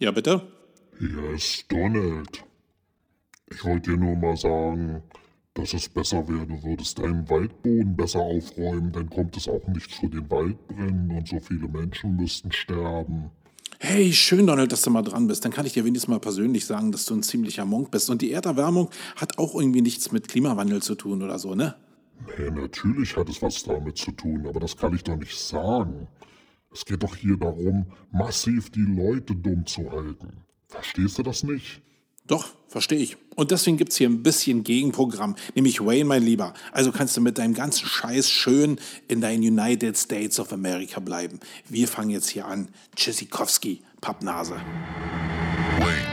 Ja, bitte? Hier ist Donald. Ich wollte dir nur mal sagen, dass es besser wäre, du würdest deinen Waldboden besser aufräumen, dann kommt es auch nicht zu den Waldbränden und so viele Menschen müssten sterben. Hey, schön, Donald, dass du mal dran bist. Dann kann ich dir wenigstens mal persönlich sagen, dass du ein ziemlicher Monk bist. Und die Erderwärmung hat auch irgendwie nichts mit Klimawandel zu tun oder so, ne? Nee, natürlich hat es was damit zu tun, aber das kann ich doch nicht sagen. Es geht doch hier darum, massiv die Leute dumm zu halten. Verstehst du das nicht? Doch, verstehe ich. Und deswegen gibt es hier ein bisschen Gegenprogramm, nämlich Wayne, mein Lieber. Also kannst du mit deinem ganzen Scheiß schön in deinen United States of America bleiben. Wir fangen jetzt hier an. Tschüssikowski, Pappnase. Wayne.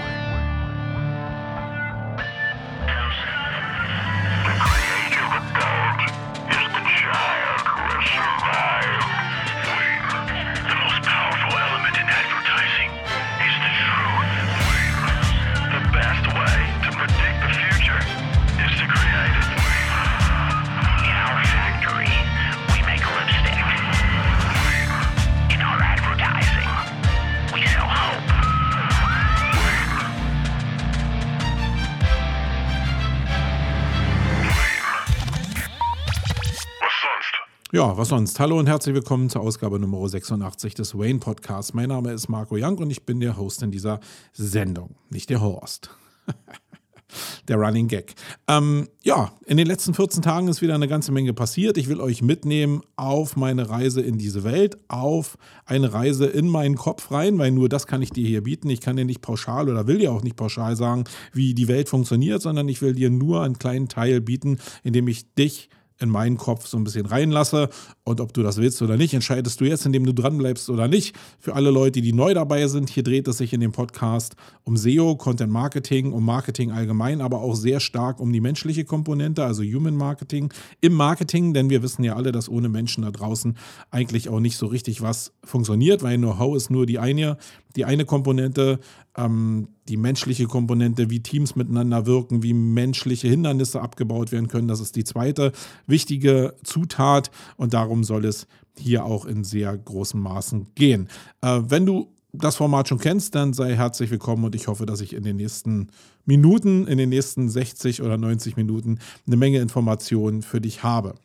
Ja, was sonst? Hallo und herzlich willkommen zur Ausgabe Nummer 86 des Wayne Podcasts. Mein Name ist Marco Young und ich bin der Host in dieser Sendung, nicht der Horst. der Running Gag. Ähm, ja, in den letzten 14 Tagen ist wieder eine ganze Menge passiert. Ich will euch mitnehmen auf meine Reise in diese Welt, auf eine Reise in meinen Kopf rein, weil nur das kann ich dir hier bieten. Ich kann dir nicht pauschal oder will dir auch nicht pauschal sagen, wie die Welt funktioniert, sondern ich will dir nur einen kleinen Teil bieten, indem ich dich in meinen Kopf so ein bisschen reinlasse. Und ob du das willst oder nicht, entscheidest du jetzt, indem du dranbleibst oder nicht. Für alle Leute, die neu dabei sind, hier dreht es sich in dem Podcast um SEO, Content Marketing, um Marketing allgemein, aber auch sehr stark um die menschliche Komponente, also Human Marketing im Marketing, denn wir wissen ja alle, dass ohne Menschen da draußen eigentlich auch nicht so richtig was funktioniert, weil Know-how ist nur die eine, die eine Komponente, ähm, die menschliche Komponente, wie Teams miteinander wirken, wie menschliche Hindernisse abgebaut werden können. Das ist die zweite wichtige Zutat und darum soll es hier auch in sehr großen Maßen gehen. Äh, wenn du das Format schon kennst, dann sei herzlich willkommen und ich hoffe, dass ich in den nächsten Minuten, in den nächsten 60 oder 90 Minuten eine Menge Informationen für dich habe.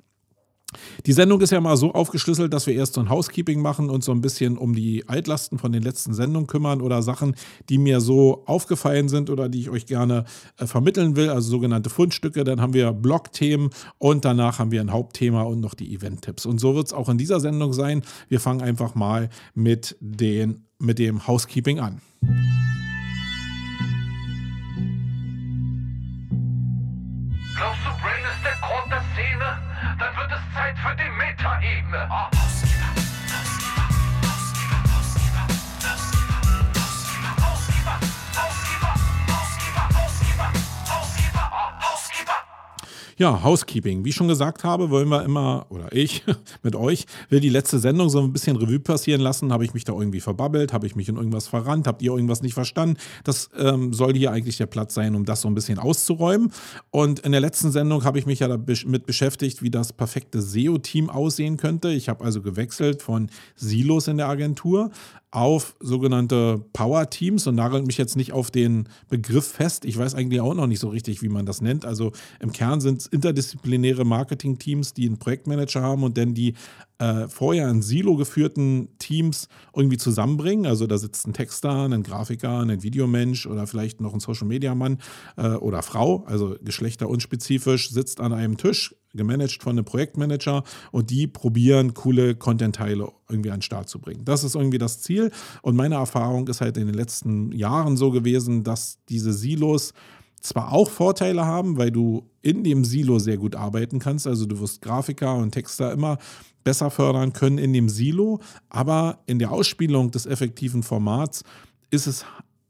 Die Sendung ist ja mal so aufgeschlüsselt, dass wir erst so ein Housekeeping machen und so ein bisschen um die Altlasten von den letzten Sendungen kümmern oder Sachen, die mir so aufgefallen sind oder die ich euch gerne äh, vermitteln will, also sogenannte Fundstücke. Dann haben wir Blog-Themen und danach haben wir ein Hauptthema und noch die Event-Tipps. Und so wird es auch in dieser Sendung sein. Wir fangen einfach mal mit, den, mit dem Housekeeping an. Zeit für die Metaebene. Oh. Ja, Housekeeping. Wie ich schon gesagt habe, wollen wir immer, oder ich mit euch, will die letzte Sendung so ein bisschen Revue passieren lassen. Habe ich mich da irgendwie verbabbelt? Habe ich mich in irgendwas verrannt? Habt ihr irgendwas nicht verstanden? Das ähm, soll hier eigentlich der Platz sein, um das so ein bisschen auszuräumen. Und in der letzten Sendung habe ich mich ja damit beschäftigt, wie das perfekte SEO-Team aussehen könnte. Ich habe also gewechselt von Silos in der Agentur auf sogenannte Power-Teams und nagelt mich jetzt nicht auf den Begriff fest. Ich weiß eigentlich auch noch nicht so richtig, wie man das nennt. Also im Kern sind es interdisziplinäre Marketing-Teams, die einen Projektmanager haben und dann die äh, vorher in Silo geführten Teams irgendwie zusammenbringen. Also da sitzt ein Texter, ein Grafiker, ein Videomensch oder vielleicht noch ein Social-Media-Mann äh, oder Frau, also geschlechterunspezifisch, sitzt an einem Tisch, gemanagt von einem Projektmanager und die probieren, coole Content-Teile irgendwie an den Start zu bringen. Das ist irgendwie das Ziel und meine Erfahrung ist halt in den letzten Jahren so gewesen, dass diese Silos zwar auch Vorteile haben, weil du in dem Silo sehr gut arbeiten kannst, also du wirst Grafiker und Texter immer besser fördern können in dem Silo, aber in der Ausspielung des effektiven Formats ist es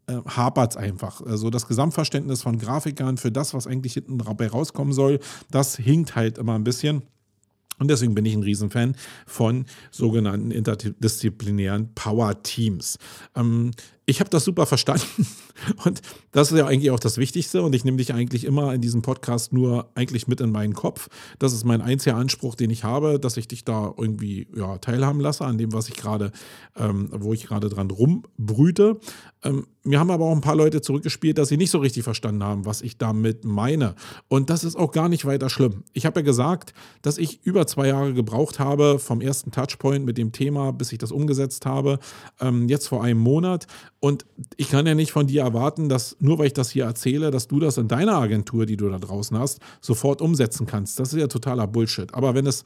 äh, hapert es einfach. Also das Gesamtverständnis von Grafikern für das, was eigentlich hinten dabei rauskommen soll, das hinkt halt immer ein bisschen. Und deswegen bin ich ein Riesenfan von sogenannten interdisziplinären Power Teams. Ähm, ich habe das super verstanden und das ist ja eigentlich auch das Wichtigste und ich nehme dich eigentlich immer in diesem Podcast nur eigentlich mit in meinen Kopf. Das ist mein einziger Anspruch, den ich habe, dass ich dich da irgendwie ja, teilhaben lasse an dem, was ich gerade, ähm, wo ich gerade dran rumbrüte. Ähm, mir haben aber auch ein paar Leute zurückgespielt, dass sie nicht so richtig verstanden haben, was ich damit meine. Und das ist auch gar nicht weiter schlimm. Ich habe ja gesagt, dass ich über zwei Jahre gebraucht habe vom ersten Touchpoint mit dem Thema, bis ich das umgesetzt habe, ähm, jetzt vor einem Monat. Und ich kann ja nicht von dir erwarten, dass nur weil ich das hier erzähle, dass du das in deiner Agentur, die du da draußen hast, sofort umsetzen kannst. Das ist ja totaler Bullshit. Aber wenn es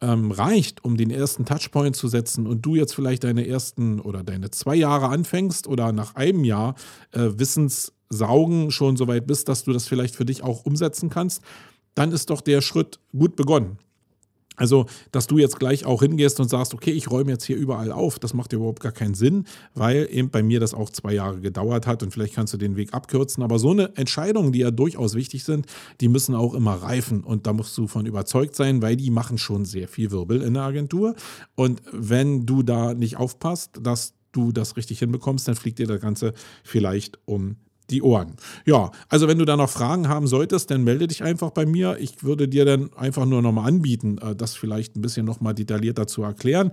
ähm, reicht, um den ersten Touchpoint zu setzen und du jetzt vielleicht deine ersten oder deine zwei Jahre anfängst oder nach einem Jahr äh, Wissenssaugen schon so weit bist, dass du das vielleicht für dich auch umsetzen kannst, dann ist doch der Schritt gut begonnen. Also, dass du jetzt gleich auch hingehst und sagst, okay, ich räume jetzt hier überall auf, das macht überhaupt gar keinen Sinn, weil eben bei mir das auch zwei Jahre gedauert hat und vielleicht kannst du den Weg abkürzen. Aber so eine Entscheidung, die ja durchaus wichtig sind, die müssen auch immer reifen und da musst du von überzeugt sein, weil die machen schon sehr viel Wirbel in der Agentur. Und wenn du da nicht aufpasst, dass du das richtig hinbekommst, dann fliegt dir das Ganze vielleicht um die Ohren. Ja, also wenn du da noch Fragen haben solltest, dann melde dich einfach bei mir. Ich würde dir dann einfach nur nochmal anbieten, äh, das vielleicht ein bisschen nochmal detaillierter zu erklären.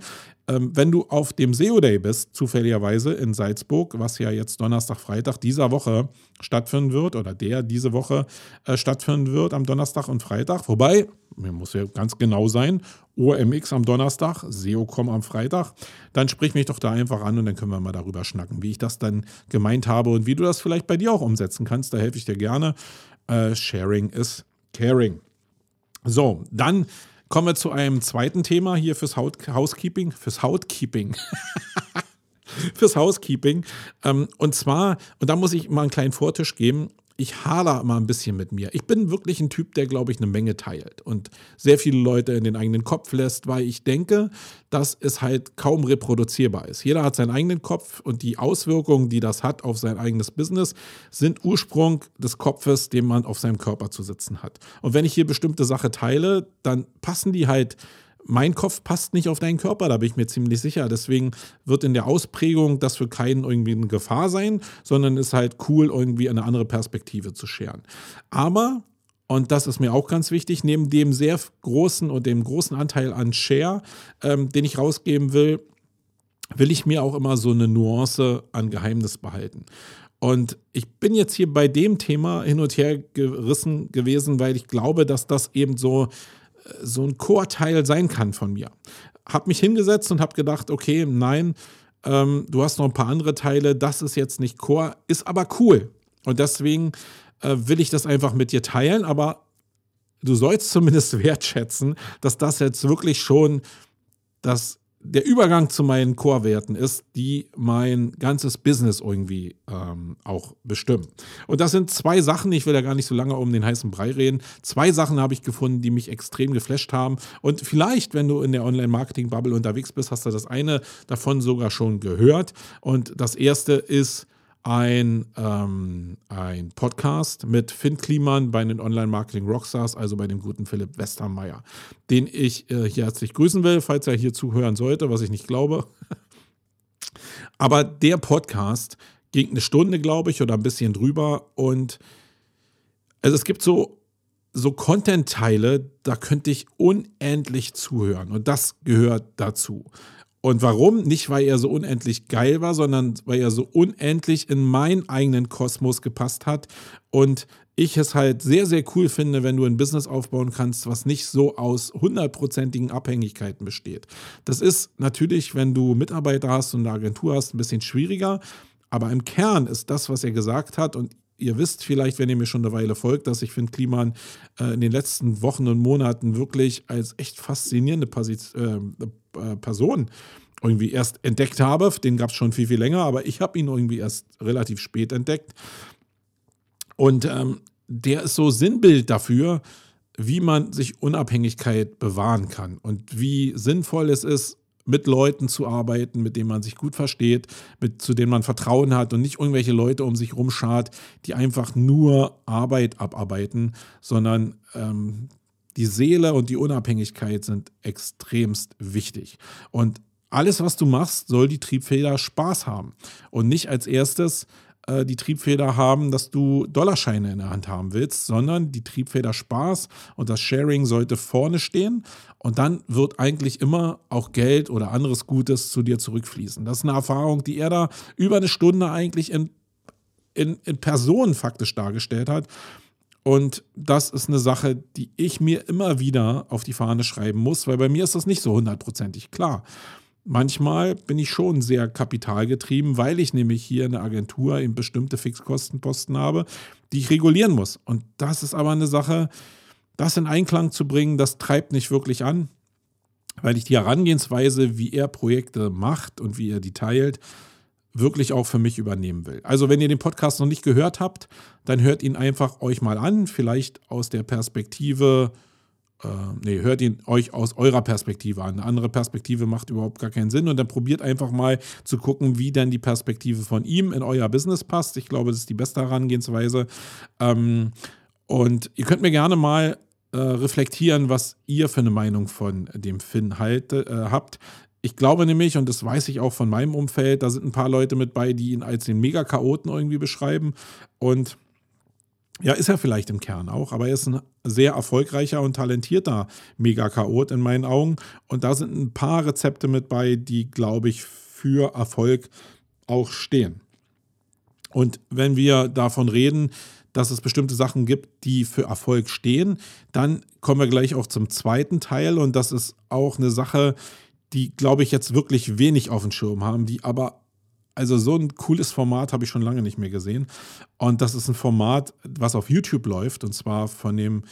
Ähm, wenn du auf dem SEO Day bist, zufälligerweise in Salzburg, was ja jetzt Donnerstag, Freitag dieser Woche stattfinden wird oder der diese Woche äh, stattfinden wird am Donnerstag und Freitag, wobei, mir muss ja ganz genau sein, OMX am Donnerstag, SEOCom am Freitag, dann sprich mich doch da einfach an und dann können wir mal darüber schnacken, wie ich das dann gemeint habe und wie du das vielleicht bei dir auch umsetzen kannst. Da helfe ich dir gerne. Äh, sharing is caring. So, dann Kommen wir zu einem zweiten Thema hier fürs Housekeeping. Fürs Housekeeping. fürs Housekeeping. Ähm, und zwar, und da muss ich mal einen kleinen Vortisch geben ich hader immer ein bisschen mit mir. Ich bin wirklich ein Typ, der, glaube ich, eine Menge teilt und sehr viele Leute in den eigenen Kopf lässt, weil ich denke, dass es halt kaum reproduzierbar ist. Jeder hat seinen eigenen Kopf und die Auswirkungen, die das hat auf sein eigenes Business, sind Ursprung des Kopfes, den man auf seinem Körper zu sitzen hat. Und wenn ich hier bestimmte Sachen teile, dann passen die halt mein Kopf passt nicht auf deinen Körper, da bin ich mir ziemlich sicher. Deswegen wird in der Ausprägung das für keinen irgendwie eine Gefahr sein, sondern ist halt cool, irgendwie eine andere Perspektive zu scheren. Aber, und das ist mir auch ganz wichtig, neben dem sehr großen und dem großen Anteil an Share, ähm, den ich rausgeben will, will ich mir auch immer so eine Nuance an Geheimnis behalten. Und ich bin jetzt hier bei dem Thema hin und her gerissen gewesen, weil ich glaube, dass das eben so so ein Core-Teil sein kann von mir. Hab mich hingesetzt und habe gedacht, okay, nein, ähm, du hast noch ein paar andere Teile, das ist jetzt nicht Core, ist aber cool. Und deswegen äh, will ich das einfach mit dir teilen, aber du sollst zumindest wertschätzen, dass das jetzt wirklich schon das der Übergang zu meinen Core-Werten ist, die mein ganzes Business irgendwie ähm, auch bestimmen. Und das sind zwei Sachen, ich will ja gar nicht so lange um den heißen Brei reden. Zwei Sachen habe ich gefunden, die mich extrem geflasht haben. Und vielleicht, wenn du in der Online-Marketing-Bubble unterwegs bist, hast du das eine davon sogar schon gehört. Und das erste ist ein, ähm, ein Podcast mit Finn Kliman bei den Online-Marketing Rockstars, also bei dem guten Philipp Westermeier, den ich äh, hier herzlich grüßen will, falls er hier zuhören sollte, was ich nicht glaube. Aber der Podcast ging eine Stunde, glaube ich, oder ein bisschen drüber. Und also es gibt so, so Content-Teile, da könnte ich unendlich zuhören. Und das gehört dazu. Und warum? Nicht, weil er so unendlich geil war, sondern weil er so unendlich in meinen eigenen Kosmos gepasst hat. Und ich es halt sehr, sehr cool finde, wenn du ein Business aufbauen kannst, was nicht so aus hundertprozentigen Abhängigkeiten besteht. Das ist natürlich, wenn du Mitarbeiter hast und eine Agentur hast, ein bisschen schwieriger. Aber im Kern ist das, was er gesagt hat, und ihr wisst vielleicht, wenn ihr mir schon eine Weile folgt, dass ich finde Kliman äh, in den letzten Wochen und Monaten wirklich als echt faszinierende Position, äh, äh, Person irgendwie erst entdeckt habe. Den gab es schon viel, viel länger, aber ich habe ihn irgendwie erst relativ spät entdeckt. Und ähm, der ist so Sinnbild dafür, wie man sich Unabhängigkeit bewahren kann und wie sinnvoll es ist, mit Leuten zu arbeiten, mit denen man sich gut versteht, mit, zu denen man Vertrauen hat und nicht irgendwelche Leute um sich rumschart, die einfach nur Arbeit abarbeiten, sondern ähm, die Seele und die Unabhängigkeit sind extremst wichtig. Und alles, was du machst, soll die Triebfeder Spaß haben. Und nicht als erstes äh, die Triebfeder haben, dass du Dollarscheine in der Hand haben willst, sondern die Triebfeder Spaß und das Sharing sollte vorne stehen. Und dann wird eigentlich immer auch Geld oder anderes Gutes zu dir zurückfließen. Das ist eine Erfahrung, die er da über eine Stunde eigentlich in, in, in Person faktisch dargestellt hat. Und das ist eine Sache, die ich mir immer wieder auf die Fahne schreiben muss, weil bei mir ist das nicht so hundertprozentig klar. Manchmal bin ich schon sehr kapitalgetrieben, weil ich nämlich hier in der Agentur eben bestimmte Fixkostenposten habe, die ich regulieren muss. Und das ist aber eine Sache, das in Einklang zu bringen, das treibt nicht wirklich an, weil ich die Herangehensweise, wie er Projekte macht und wie er die teilt, wirklich auch für mich übernehmen will. Also wenn ihr den Podcast noch nicht gehört habt, dann hört ihn einfach euch mal an, vielleicht aus der Perspektive, äh, nee, hört ihn euch aus eurer Perspektive an. Eine andere Perspektive macht überhaupt gar keinen Sinn und dann probiert einfach mal zu gucken, wie denn die Perspektive von ihm in euer Business passt. Ich glaube, das ist die beste Herangehensweise. Ähm, und ihr könnt mir gerne mal äh, reflektieren, was ihr für eine Meinung von dem Finn halt, äh, habt. Ich glaube nämlich, und das weiß ich auch von meinem Umfeld, da sind ein paar Leute mit bei, die ihn als den Mega-Chaoten irgendwie beschreiben. Und ja, ist er vielleicht im Kern auch, aber er ist ein sehr erfolgreicher und talentierter Mega-Chaot in meinen Augen. Und da sind ein paar Rezepte mit bei, die, glaube ich, für Erfolg auch stehen. Und wenn wir davon reden, dass es bestimmte Sachen gibt, die für Erfolg stehen, dann kommen wir gleich auch zum zweiten Teil. Und das ist auch eine Sache, die, glaube ich, jetzt wirklich wenig auf dem Schirm haben, die aber, also so ein cooles Format habe ich schon lange nicht mehr gesehen. Und das ist ein Format, was auf YouTube läuft, und zwar von dem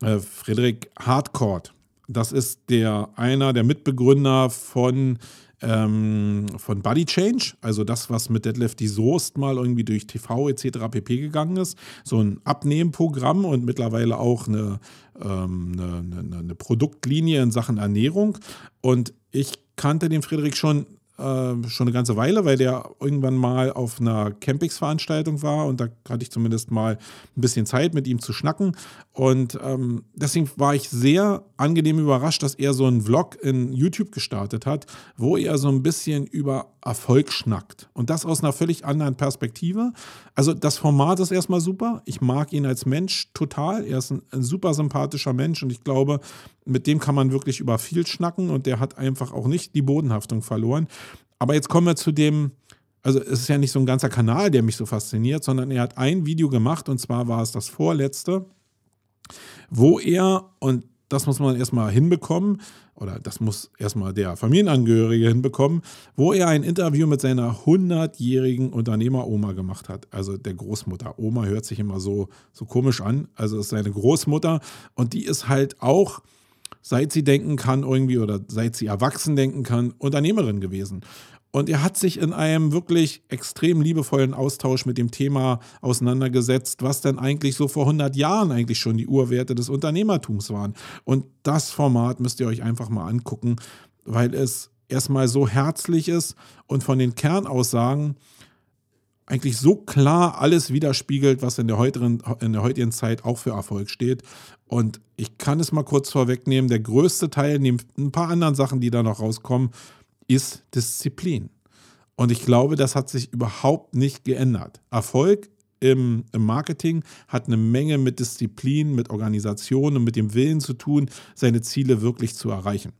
äh, Frederik Hardcourt. Das ist der einer der Mitbegründer von ähm, von Body Change, also das, was mit Deadlift die Soest mal irgendwie durch TV etc. pp. gegangen ist. So ein Abnehmprogramm und mittlerweile auch eine, ähm, eine, eine, eine Produktlinie in Sachen Ernährung. Und ich kannte den Friedrich schon äh, schon eine ganze Weile, weil der irgendwann mal auf einer Campings-Veranstaltung war und da hatte ich zumindest mal ein bisschen Zeit mit ihm zu schnacken. Und ähm, deswegen war ich sehr angenehm überrascht, dass er so einen Vlog in YouTube gestartet hat, wo er so ein bisschen über Erfolg schnackt. Und das aus einer völlig anderen Perspektive. Also das Format ist erstmal super. Ich mag ihn als Mensch total. Er ist ein, ein super sympathischer Mensch und ich glaube, mit dem kann man wirklich über viel schnacken und der hat einfach auch nicht die Bodenhaftung verloren. Aber jetzt kommen wir zu dem, also es ist ja nicht so ein ganzer Kanal, der mich so fasziniert, sondern er hat ein Video gemacht und zwar war es das vorletzte, wo er, und das muss man erstmal hinbekommen, oder das muss erstmal der Familienangehörige hinbekommen, wo er ein Interview mit seiner 100-jährigen Unternehmeroma gemacht hat. Also der Großmutter. Oma hört sich immer so, so komisch an. Also ist seine Großmutter und die ist halt auch seit sie denken kann irgendwie oder seit sie erwachsen denken kann, Unternehmerin gewesen. Und er hat sich in einem wirklich extrem liebevollen Austausch mit dem Thema auseinandergesetzt, was denn eigentlich so vor 100 Jahren eigentlich schon die Urwerte des Unternehmertums waren. Und das Format müsst ihr euch einfach mal angucken, weil es erstmal so herzlich ist und von den Kernaussagen eigentlich so klar alles widerspiegelt, was in der, heutigen, in der heutigen Zeit auch für Erfolg steht. Und ich kann es mal kurz vorwegnehmen, der größte Teil, neben ein paar anderen Sachen, die da noch rauskommen, ist Disziplin. Und ich glaube, das hat sich überhaupt nicht geändert. Erfolg im, im, Marketing hat eine Menge mit Disziplin, mit Organisation und mit dem Willen zu tun, seine Ziele wirklich zu erreichen.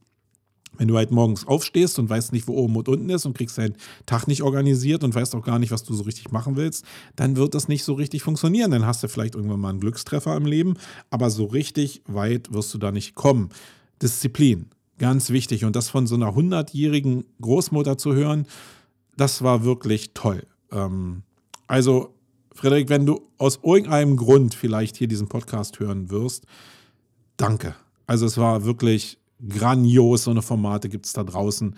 Wenn du halt morgens aufstehst und weißt nicht, wo oben und unten ist und kriegst deinen Tag nicht organisiert und weißt auch gar nicht, was du so richtig machen willst, dann wird das nicht so richtig funktionieren. Dann hast du vielleicht irgendwann mal einen Glückstreffer im Leben, aber so richtig weit wirst du da nicht kommen. Disziplin, ganz wichtig. Und das von so einer hundertjährigen Großmutter zu hören, das war wirklich toll. Ähm, also, Frederik, wenn du aus irgendeinem Grund vielleicht hier diesen Podcast hören wirst, danke. Also es war wirklich grandios. So eine Formate gibt es da draußen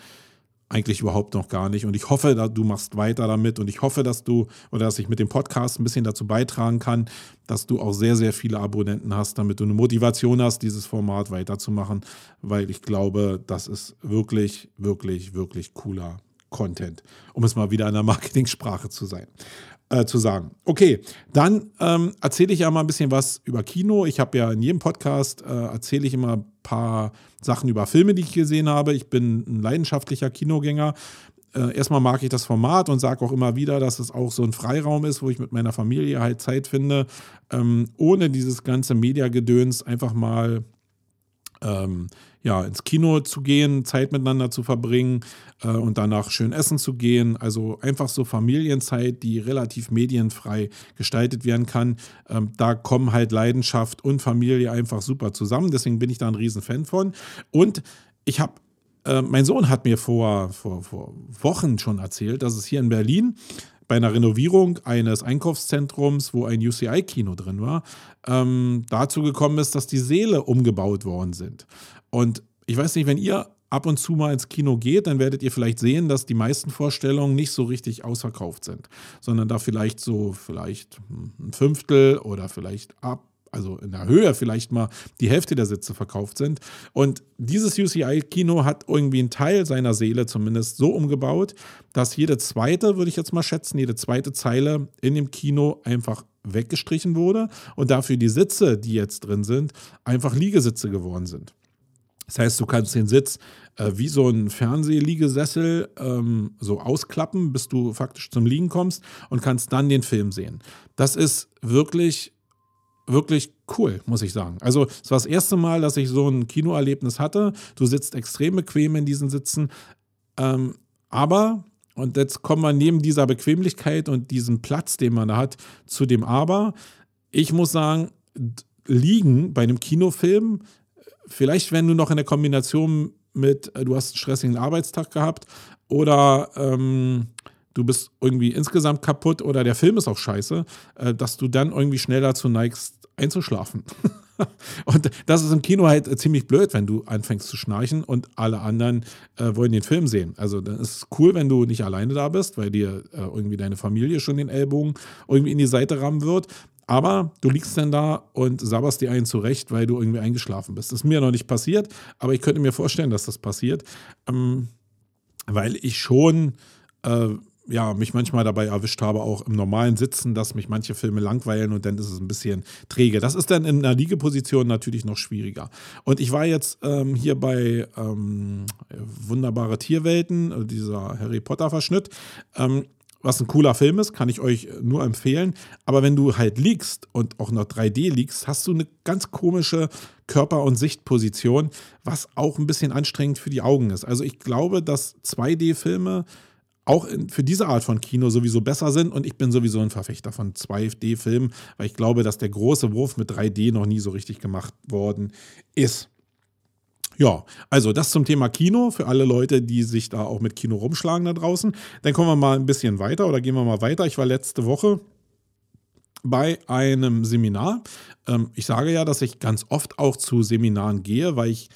eigentlich überhaupt noch gar nicht. Und ich hoffe, du machst weiter damit und ich hoffe, dass du oder dass ich mit dem Podcast ein bisschen dazu beitragen kann, dass du auch sehr, sehr viele Abonnenten hast, damit du eine Motivation hast, dieses Format weiterzumachen, weil ich glaube, das ist wirklich, wirklich, wirklich cooler Content, um es mal wieder in der Marketingsprache zu sein. Äh, zu sagen. Okay, dann ähm, erzähle ich ja mal ein bisschen was über Kino. Ich habe ja in jedem Podcast äh, erzähle ich immer paar Sachen über Filme, die ich gesehen habe. Ich bin ein leidenschaftlicher Kinogänger. Äh, erstmal mag ich das Format und sage auch immer wieder, dass es auch so ein Freiraum ist, wo ich mit meiner Familie halt Zeit finde, ähm, ohne dieses ganze Mediagedöns einfach mal ähm, ja, ins Kino zu gehen, Zeit miteinander zu verbringen äh, und danach schön essen zu gehen. Also einfach so Familienzeit, die relativ medienfrei gestaltet werden kann. Ähm, da kommen halt Leidenschaft und Familie einfach super zusammen. Deswegen bin ich da ein Riesenfan von. Und ich habe äh, mein Sohn hat mir vor, vor, vor Wochen schon erzählt, dass es hier in Berlin bei einer Renovierung eines Einkaufszentrums, wo ein UCI-Kino drin war, ähm, dazu gekommen ist, dass die Säle umgebaut worden sind. Und ich weiß nicht, wenn ihr ab und zu mal ins Kino geht, dann werdet ihr vielleicht sehen, dass die meisten Vorstellungen nicht so richtig ausverkauft sind, sondern da vielleicht so vielleicht ein Fünftel oder vielleicht ab also in der Höhe vielleicht mal die Hälfte der Sitze verkauft sind. Und dieses UCI-Kino hat irgendwie einen Teil seiner Seele zumindest so umgebaut, dass jede zweite, würde ich jetzt mal schätzen, jede zweite Zeile in dem Kino einfach weggestrichen wurde und dafür die Sitze, die jetzt drin sind, einfach Liegesitze geworden sind. Das heißt, du kannst den Sitz äh, wie so ein Fernsehliegesessel ähm, so ausklappen, bis du faktisch zum Liegen kommst und kannst dann den Film sehen. Das ist wirklich wirklich cool, muss ich sagen. Also es war das erste Mal, dass ich so ein Kinoerlebnis hatte. Du sitzt extrem bequem in diesen Sitzen. Ähm, aber, und jetzt kommen wir neben dieser Bequemlichkeit und diesem Platz, den man da hat, zu dem Aber. Ich muss sagen, liegen bei einem Kinofilm, vielleicht wenn du noch in der Kombination mit, äh, du hast einen stressigen Arbeitstag gehabt oder ähm, du bist irgendwie insgesamt kaputt oder der Film ist auch scheiße, äh, dass du dann irgendwie schnell dazu neigst, einzuschlafen. und das ist im Kino halt äh, ziemlich blöd, wenn du anfängst zu schnarchen und alle anderen äh, wollen den Film sehen. Also dann ist es cool, wenn du nicht alleine da bist, weil dir äh, irgendwie deine Familie schon den Ellbogen irgendwie in die Seite rammen wird. Aber du liegst dann da und sabberst dir einen zurecht, weil du irgendwie eingeschlafen bist. Das ist mir noch nicht passiert, aber ich könnte mir vorstellen, dass das passiert, ähm, weil ich schon äh, ja, mich manchmal dabei erwischt habe, auch im normalen Sitzen, dass mich manche Filme langweilen und dann ist es ein bisschen träge. Das ist dann in einer Liegeposition natürlich noch schwieriger. Und ich war jetzt ähm, hier bei ähm, Wunderbare Tierwelten, äh, dieser Harry Potter-Verschnitt. Ähm, was ein cooler Film ist, kann ich euch nur empfehlen. Aber wenn du halt liegst und auch noch 3D liegst, hast du eine ganz komische Körper- und Sichtposition, was auch ein bisschen anstrengend für die Augen ist. Also ich glaube, dass 2D-Filme auch in, für diese Art von Kino sowieso besser sind. Und ich bin sowieso ein Verfechter von 2D-Filmen, weil ich glaube, dass der große Wurf mit 3D noch nie so richtig gemacht worden ist. Ja, also das zum Thema Kino für alle Leute, die sich da auch mit Kino rumschlagen da draußen. Dann kommen wir mal ein bisschen weiter oder gehen wir mal weiter. Ich war letzte Woche bei einem Seminar. Ähm, ich sage ja, dass ich ganz oft auch zu Seminaren gehe, weil ich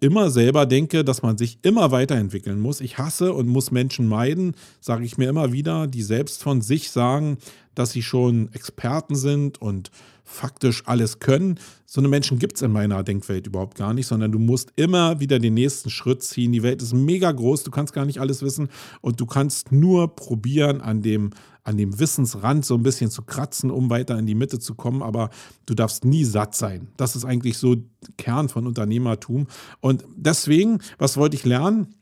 immer selber denke, dass man sich immer weiterentwickeln muss. Ich hasse und muss Menschen meiden, sage ich mir immer wieder, die selbst von sich sagen, dass sie schon Experten sind und faktisch alles können. So eine Menschen gibt es in meiner Denkwelt überhaupt gar nicht, sondern du musst immer wieder den nächsten Schritt ziehen. Die Welt ist mega groß, du kannst gar nicht alles wissen und du kannst nur probieren, an dem an dem Wissensrand so ein bisschen zu kratzen, um weiter in die Mitte zu kommen, aber du darfst nie satt sein. Das ist eigentlich so Kern von Unternehmertum. Und deswegen, was wollte ich lernen?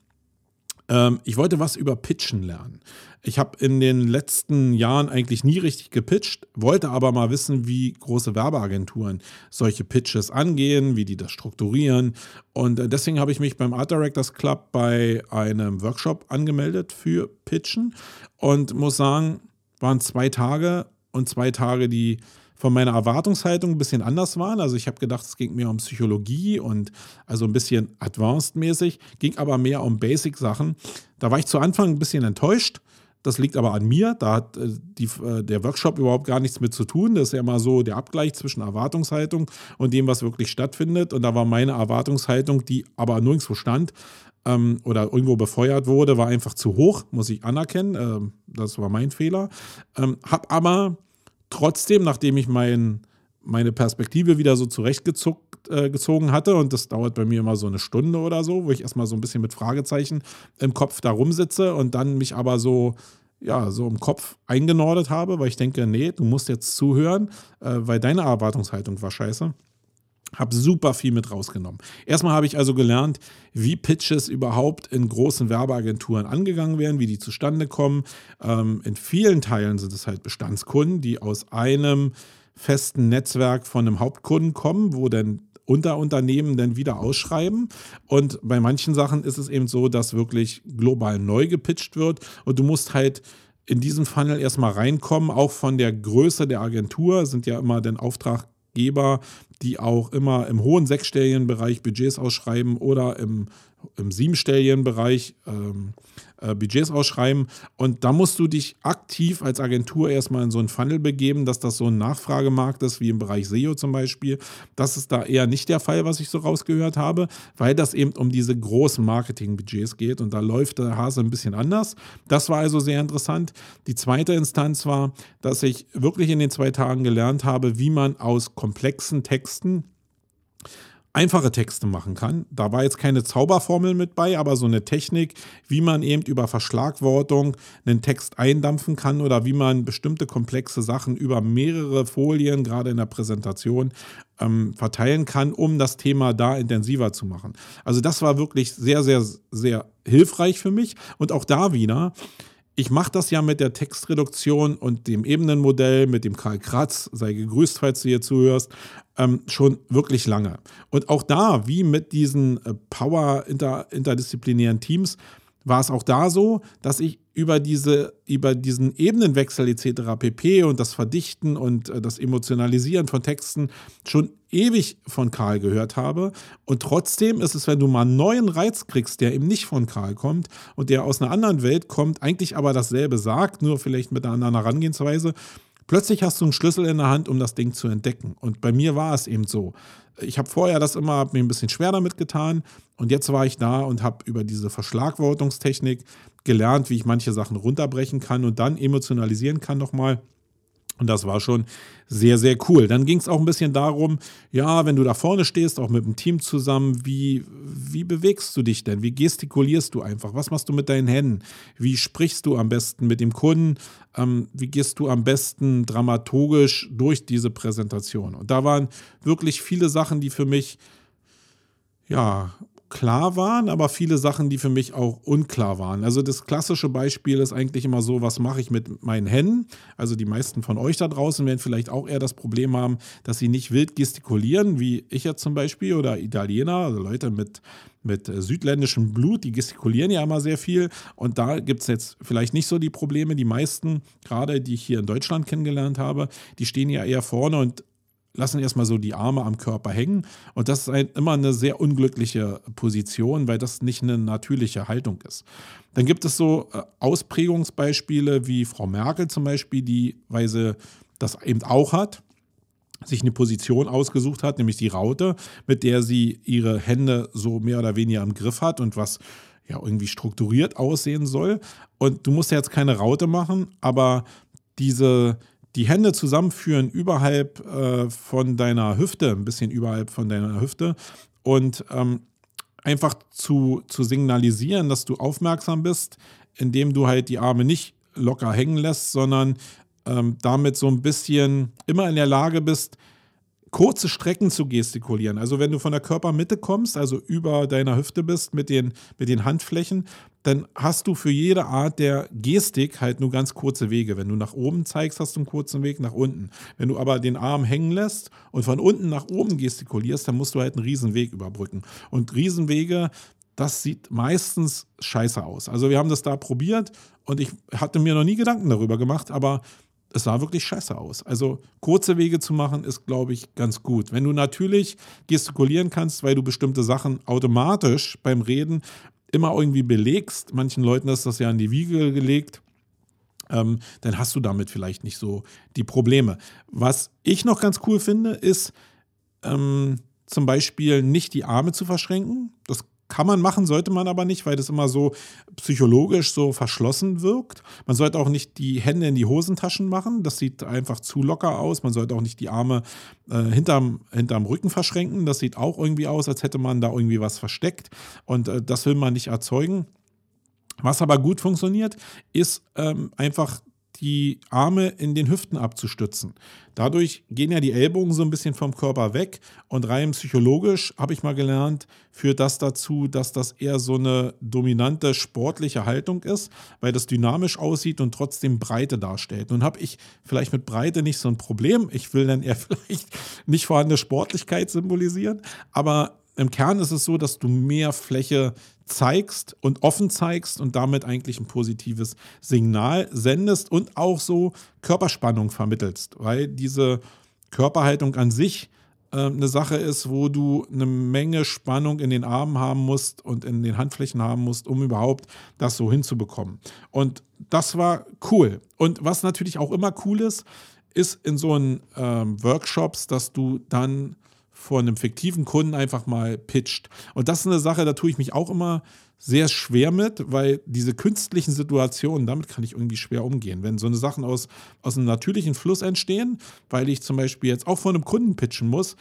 Ähm, ich wollte was über Pitchen lernen. Ich habe in den letzten Jahren eigentlich nie richtig gepitcht, wollte aber mal wissen, wie große Werbeagenturen solche Pitches angehen, wie die das strukturieren. Und äh, deswegen habe ich mich beim Art Directors Club bei einem Workshop angemeldet für Pitchen und muss sagen, waren zwei Tage und zwei Tage, die von meiner Erwartungshaltung ein bisschen anders waren. Also ich habe gedacht, es ging mehr um Psychologie und also ein bisschen advanced-mäßig, ging aber mehr um Basic-Sachen. Da war ich zu Anfang ein bisschen enttäuscht. Das liegt aber an mir. Da hat äh, die, äh, der Workshop überhaupt gar nichts mit zu tun. Das ist ja mal so der Abgleich zwischen Erwartungshaltung und dem, was wirklich stattfindet. Und da war meine Erwartungshaltung, die aber nirgendwo stand, ähm, oder irgendwo befeuert wurde, war einfach zu hoch, muss ich anerkennen. Ähm, das war mein Fehler. Ähm, hab aber trotzdem, nachdem ich mein, meine Perspektive wieder so zurechtgezogen äh, hatte, und das dauert bei mir immer so eine Stunde oder so, wo ich erstmal so ein bisschen mit Fragezeichen im Kopf da rumsitze und dann mich aber so ja, so im Kopf eingenordet habe, weil ich denke, nee, du musst jetzt zuhören, äh, weil deine Erwartungshaltung war scheiße. Habe super viel mit rausgenommen. Erstmal habe ich also gelernt, wie Pitches überhaupt in großen Werbeagenturen angegangen werden, wie die zustande kommen. Ähm, in vielen Teilen sind es halt Bestandskunden, die aus einem festen Netzwerk von einem Hauptkunden kommen, wo dann Unterunternehmen dann wieder ausschreiben. Und bei manchen Sachen ist es eben so, dass wirklich global neu gepitcht wird und du musst halt in diesen Funnel erstmal reinkommen, auch von der Größe der Agentur sind ja immer den Auftraggeber, die auch immer im hohen sechsstelligen Bereich Budgets ausschreiben oder im im siebenstelligen Bereich ähm, äh, Budgets ausschreiben. Und da musst du dich aktiv als Agentur erstmal in so einen Funnel begeben, dass das so ein Nachfragemarkt ist, wie im Bereich SEO zum Beispiel. Das ist da eher nicht der Fall, was ich so rausgehört habe, weil das eben um diese großen Marketingbudgets geht und da läuft der Hase ein bisschen anders. Das war also sehr interessant. Die zweite Instanz war, dass ich wirklich in den zwei Tagen gelernt habe, wie man aus komplexen Texten einfache Texte machen kann. Da war jetzt keine Zauberformel mit bei, aber so eine Technik, wie man eben über Verschlagwortung einen Text eindampfen kann oder wie man bestimmte komplexe Sachen über mehrere Folien, gerade in der Präsentation, ähm, verteilen kann, um das Thema da intensiver zu machen. Also das war wirklich sehr, sehr, sehr hilfreich für mich. Und auch da wieder, ich mache das ja mit der Textreduktion und dem Ebenenmodell, mit dem Karl Kratz, sei gegrüßt, falls du hier zuhörst, ähm, schon wirklich lange. Und auch da, wie mit diesen äh, Power-interdisziplinären Teams, war es auch da so, dass ich über, diese, über diesen Ebenenwechsel etc. pp. und das Verdichten und äh, das Emotionalisieren von Texten schon ewig von Karl gehört habe. Und trotzdem ist es, wenn du mal einen neuen Reiz kriegst, der eben nicht von Karl kommt und der aus einer anderen Welt kommt, eigentlich aber dasselbe sagt, nur vielleicht mit einer anderen Herangehensweise, Plötzlich hast du einen Schlüssel in der Hand, um das Ding zu entdecken. Und bei mir war es eben so. Ich habe vorher das immer, mir ein bisschen schwer damit getan. Und jetzt war ich da und habe über diese Verschlagwortungstechnik gelernt, wie ich manche Sachen runterbrechen kann und dann emotionalisieren kann nochmal. Und das war schon sehr, sehr cool. Dann ging es auch ein bisschen darum, ja, wenn du da vorne stehst, auch mit dem Team zusammen, wie, wie bewegst du dich denn? Wie gestikulierst du einfach? Was machst du mit deinen Händen? Wie sprichst du am besten mit dem Kunden? Ähm, wie gehst du am besten dramaturgisch durch diese Präsentation? Und da waren wirklich viele Sachen, die für mich ja, klar waren, aber viele Sachen, die für mich auch unklar waren. Also das klassische Beispiel ist eigentlich immer so, was mache ich mit meinen Händen? Also die meisten von euch da draußen werden vielleicht auch eher das Problem haben, dass sie nicht wild gestikulieren, wie ich jetzt zum Beispiel oder Italiener, also Leute mit, mit äh, südländischem Blut, die gestikulieren ja immer sehr viel. Und da gibt es jetzt vielleicht nicht so die Probleme. Die meisten, gerade die ich hier in Deutschland kennengelernt habe, die stehen ja eher vorne und lassen erstmal so die Arme am Körper hängen. Und das ist ein, immer eine sehr unglückliche Position, weil das nicht eine natürliche Haltung ist. Dann gibt es so äh, Ausprägungsbeispiele wie Frau Merkel zum Beispiel, die, weil sie das eben auch hat, sich eine Position ausgesucht hat, nämlich die Raute, mit der sie ihre Hände so mehr oder weniger im Griff hat und was ja irgendwie strukturiert aussehen soll. Und du musst ja jetzt keine Raute machen, aber diese, die Hände zusammenführen überhalb äh, von deiner Hüfte, ein bisschen überhalb von deiner Hüfte und ähm, einfach zu, zu signalisieren, dass du aufmerksam bist, indem du halt die Arme nicht locker hängen lässt, sondern ähm, damit so ein bisschen immer in der Lage bist, kurze Strecken zu gestikulieren. Also wenn du von der Körpermitte kommst, also über deiner Hüfte bist mit den, mit den Handflächen, dann hast du für jede Art der Gestik halt nur ganz kurze Wege. Wenn du nach oben zeigst, hast du einen kurzen Weg nach unten. Wenn du aber den Arm hängen lässt und von unten nach oben gestikulierst, dann musst du halt einen Riesenweg überbrücken. Und Riesenwege, das sieht meistens scheiße aus. Also wir haben das da probiert und ich hatte mir noch nie Gedanken darüber gemacht, aber es sah wirklich scheiße aus. Also kurze Wege zu machen ist, glaube ich, ganz gut. Wenn du natürlich gestikulieren kannst, weil du bestimmte Sachen automatisch beim Reden immer irgendwie belegst, manchen Leuten ist das ja in die Wiege gelegt, ähm, dann hast du damit vielleicht nicht so die Probleme. Was ich noch ganz cool finde, ist ähm, zum Beispiel nicht die Arme zu verschränken. Das kann man machen, sollte man aber nicht, weil das immer so psychologisch so verschlossen wirkt. Man sollte auch nicht die Hände in die Hosentaschen machen. Das sieht einfach zu locker aus. Man sollte auch nicht die Arme äh, hinterm, hinterm Rücken verschränken. Das sieht auch irgendwie aus, als hätte man da irgendwie was versteckt. Und äh, das will man nicht erzeugen. Was aber gut funktioniert, ist ähm, einfach die Arme in den Hüften abzustützen. Dadurch gehen ja die Ellbogen so ein bisschen vom Körper weg und rein psychologisch habe ich mal gelernt, führt das dazu, dass das eher so eine dominante sportliche Haltung ist, weil das dynamisch aussieht und trotzdem Breite darstellt. Nun habe ich vielleicht mit Breite nicht so ein Problem. Ich will dann eher vielleicht nicht vorhandene Sportlichkeit symbolisieren, aber im Kern ist es so, dass du mehr Fläche zeigst und offen zeigst und damit eigentlich ein positives Signal sendest und auch so Körperspannung vermittelst, weil diese Körperhaltung an sich äh, eine Sache ist, wo du eine Menge Spannung in den Armen haben musst und in den Handflächen haben musst, um überhaupt das so hinzubekommen. Und das war cool. Und was natürlich auch immer cool ist, ist in so einen ähm, Workshops, dass du dann vor einem fiktiven Kunden einfach mal pitcht. Und das ist eine Sache, da tue ich mich auch immer sehr schwer mit, weil diese künstlichen Situationen, damit kann ich irgendwie schwer umgehen. Wenn so eine Sachen aus, aus einem natürlichen Fluss entstehen, weil ich zum Beispiel jetzt auch vor einem Kunden pitchen muss,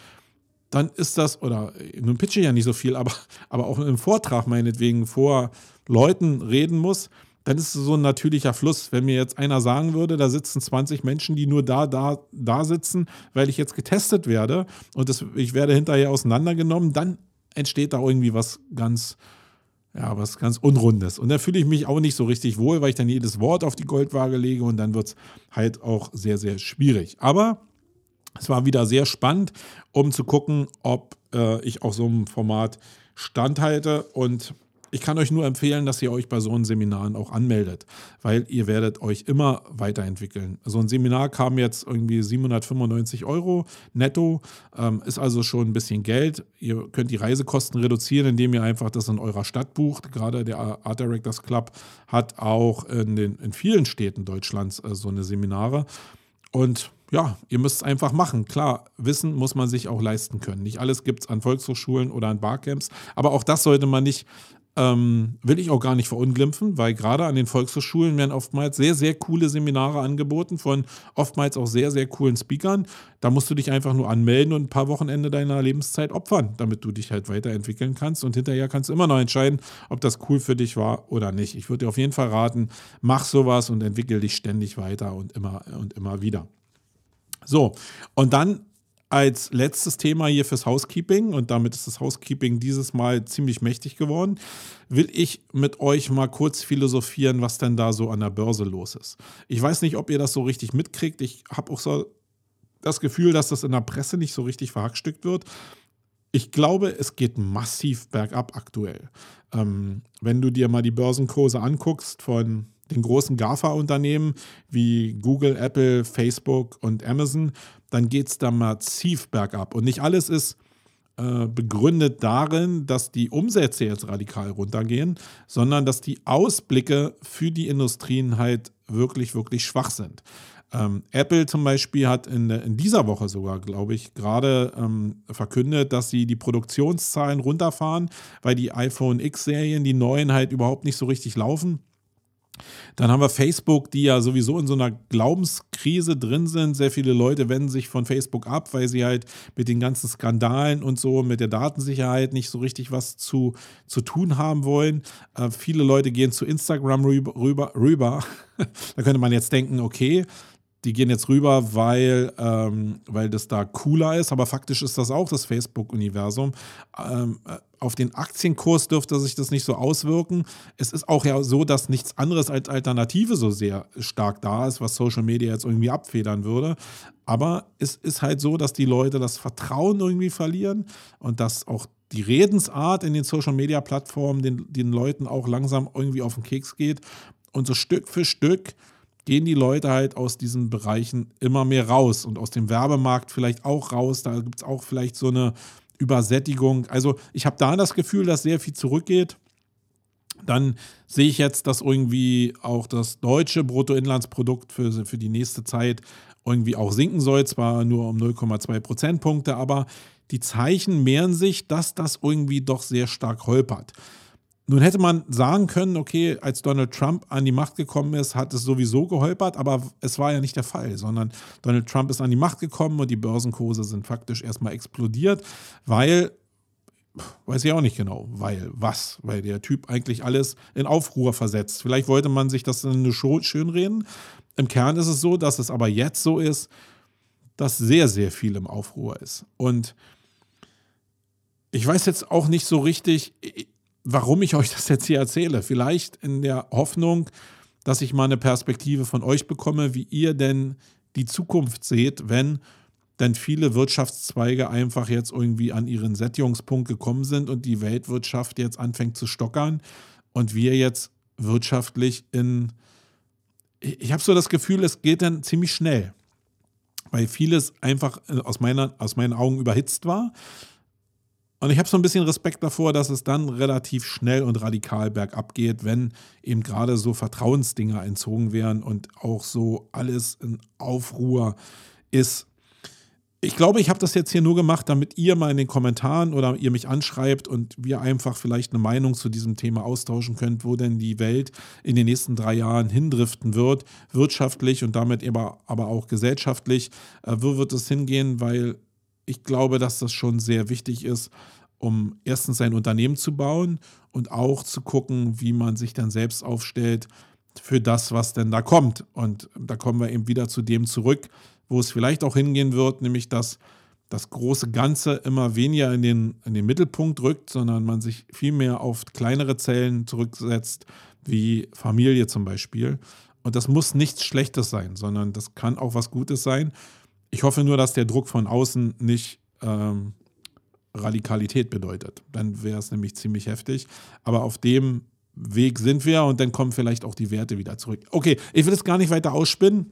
dann ist das, oder nun pitche ich ja nicht so viel, aber, aber auch im Vortrag meinetwegen vor Leuten reden muss, dann ist es so ein natürlicher Fluss. Wenn mir jetzt einer sagen würde, da sitzen 20 Menschen, die nur da, da, da sitzen, weil ich jetzt getestet werde und das, ich werde hinterher auseinandergenommen, dann entsteht da irgendwie was ganz, ja, was ganz Unrundes. Und da fühle ich mich auch nicht so richtig wohl, weil ich dann jedes Wort auf die Goldwaage lege und dann wird es halt auch sehr, sehr schwierig. Aber es war wieder sehr spannend, um zu gucken, ob äh, ich auch so einem Format standhalte und ich kann euch nur empfehlen, dass ihr euch bei so einem Seminaren auch anmeldet, weil ihr werdet euch immer weiterentwickeln. So ein Seminar kam jetzt irgendwie 795 Euro netto, ähm, ist also schon ein bisschen Geld. Ihr könnt die Reisekosten reduzieren, indem ihr einfach das in eurer Stadt bucht. Gerade der Art Directors Club hat auch in, den, in vielen Städten Deutschlands äh, so eine Seminare. Und ja, ihr müsst es einfach machen. Klar, Wissen muss man sich auch leisten können. Nicht alles gibt es an Volkshochschulen oder an Barcamps, aber auch das sollte man nicht ähm, will ich auch gar nicht verunglimpfen, weil gerade an den Volkshochschulen werden oftmals sehr, sehr coole Seminare angeboten von oftmals auch sehr, sehr coolen Speakern. Da musst du dich einfach nur anmelden und ein paar Wochenende deiner Lebenszeit opfern, damit du dich halt weiterentwickeln kannst. Und hinterher kannst du immer noch entscheiden, ob das cool für dich war oder nicht. Ich würde dir auf jeden Fall raten, mach sowas und entwickel dich ständig weiter und immer und immer wieder. So, und dann als letztes Thema hier fürs Housekeeping, und damit ist das Housekeeping dieses Mal ziemlich mächtig geworden, will ich mit euch mal kurz philosophieren, was denn da so an der Börse los ist. Ich weiß nicht, ob ihr das so richtig mitkriegt. Ich habe auch so das Gefühl, dass das in der Presse nicht so richtig verhackstückt wird. Ich glaube, es geht massiv bergab aktuell. Ähm, wenn du dir mal die Börsenkurse anguckst von den großen GAFA-Unternehmen wie Google, Apple, Facebook und Amazon, dann geht es da massiv bergab. Und nicht alles ist äh, begründet darin, dass die Umsätze jetzt radikal runtergehen, sondern dass die Ausblicke für die Industrien halt wirklich, wirklich schwach sind. Ähm, Apple zum Beispiel hat in, in dieser Woche sogar, glaube ich, gerade ähm, verkündet, dass sie die Produktionszahlen runterfahren, weil die iPhone X-Serien, die neuen, halt überhaupt nicht so richtig laufen. Dann haben wir Facebook, die ja sowieso in so einer Glaubenskrise drin sind. Sehr viele Leute wenden sich von Facebook ab, weil sie halt mit den ganzen Skandalen und so, mit der Datensicherheit nicht so richtig was zu, zu tun haben wollen. Äh, viele Leute gehen zu Instagram rüber. rüber, rüber. da könnte man jetzt denken, okay, die gehen jetzt rüber, weil, ähm, weil das da cooler ist, aber faktisch ist das auch das Facebook-Universum. Ähm, äh, auf den Aktienkurs dürfte sich das nicht so auswirken. Es ist auch ja so, dass nichts anderes als Alternative so sehr stark da ist, was Social Media jetzt irgendwie abfedern würde. Aber es ist halt so, dass die Leute das Vertrauen irgendwie verlieren und dass auch die Redensart in den Social Media Plattformen den, den Leuten auch langsam irgendwie auf den Keks geht. Und so Stück für Stück gehen die Leute halt aus diesen Bereichen immer mehr raus und aus dem Werbemarkt vielleicht auch raus. Da gibt es auch vielleicht so eine Übersättigung. Also ich habe da das Gefühl, dass sehr viel zurückgeht. Dann sehe ich jetzt, dass irgendwie auch das deutsche Bruttoinlandsprodukt für, für die nächste Zeit irgendwie auch sinken soll, zwar nur um 0,2 Prozentpunkte, aber die Zeichen mehren sich, dass das irgendwie doch sehr stark holpert. Nun hätte man sagen können, okay, als Donald Trump an die Macht gekommen ist, hat es sowieso geholpert, aber es war ja nicht der Fall, sondern Donald Trump ist an die Macht gekommen und die Börsenkurse sind faktisch erstmal explodiert, weil, weiß ich auch nicht genau, weil was, weil der Typ eigentlich alles in Aufruhr versetzt. Vielleicht wollte man sich das nur schönreden, Im Kern ist es so, dass es aber jetzt so ist, dass sehr, sehr viel im Aufruhr ist. Und ich weiß jetzt auch nicht so richtig, warum ich euch das jetzt hier erzähle. Vielleicht in der Hoffnung, dass ich mal eine Perspektive von euch bekomme, wie ihr denn die Zukunft seht, wenn denn viele Wirtschaftszweige einfach jetzt irgendwie an ihren Sättigungspunkt gekommen sind und die Weltwirtschaft jetzt anfängt zu stockern und wir jetzt wirtschaftlich in, ich habe so das Gefühl, es geht dann ziemlich schnell, weil vieles einfach äh, aus, meiner, aus meinen Augen überhitzt war. Und ich habe so ein bisschen Respekt davor, dass es dann relativ schnell und radikal bergab geht, wenn eben gerade so Vertrauensdinger entzogen werden und auch so alles in Aufruhr ist ich glaube, ich habe das jetzt hier nur gemacht, damit ihr mal in den Kommentaren oder ihr mich anschreibt und wir einfach vielleicht eine Meinung zu diesem Thema austauschen könnt, wo denn die Welt in den nächsten drei Jahren hindriften wird, wirtschaftlich und damit aber, auch gesellschaftlich. Äh, wo wird es hingehen? Weil ich glaube, dass das schon sehr wichtig ist, um erstens sein Unternehmen zu bauen und auch zu gucken, wie man sich dann selbst aufstellt für das, was denn da kommt. Und da kommen wir eben wieder zu dem zurück, wo es vielleicht auch hingehen wird, nämlich dass das große Ganze immer weniger in den, in den Mittelpunkt rückt, sondern man sich viel mehr auf kleinere Zellen zurücksetzt, wie Familie zum Beispiel. Und das muss nichts Schlechtes sein, sondern das kann auch was Gutes sein. Ich hoffe nur, dass der Druck von außen nicht ähm, Radikalität bedeutet. Dann wäre es nämlich ziemlich heftig. Aber auf dem Weg sind wir und dann kommen vielleicht auch die Werte wieder zurück. Okay, ich will es gar nicht weiter ausspinnen.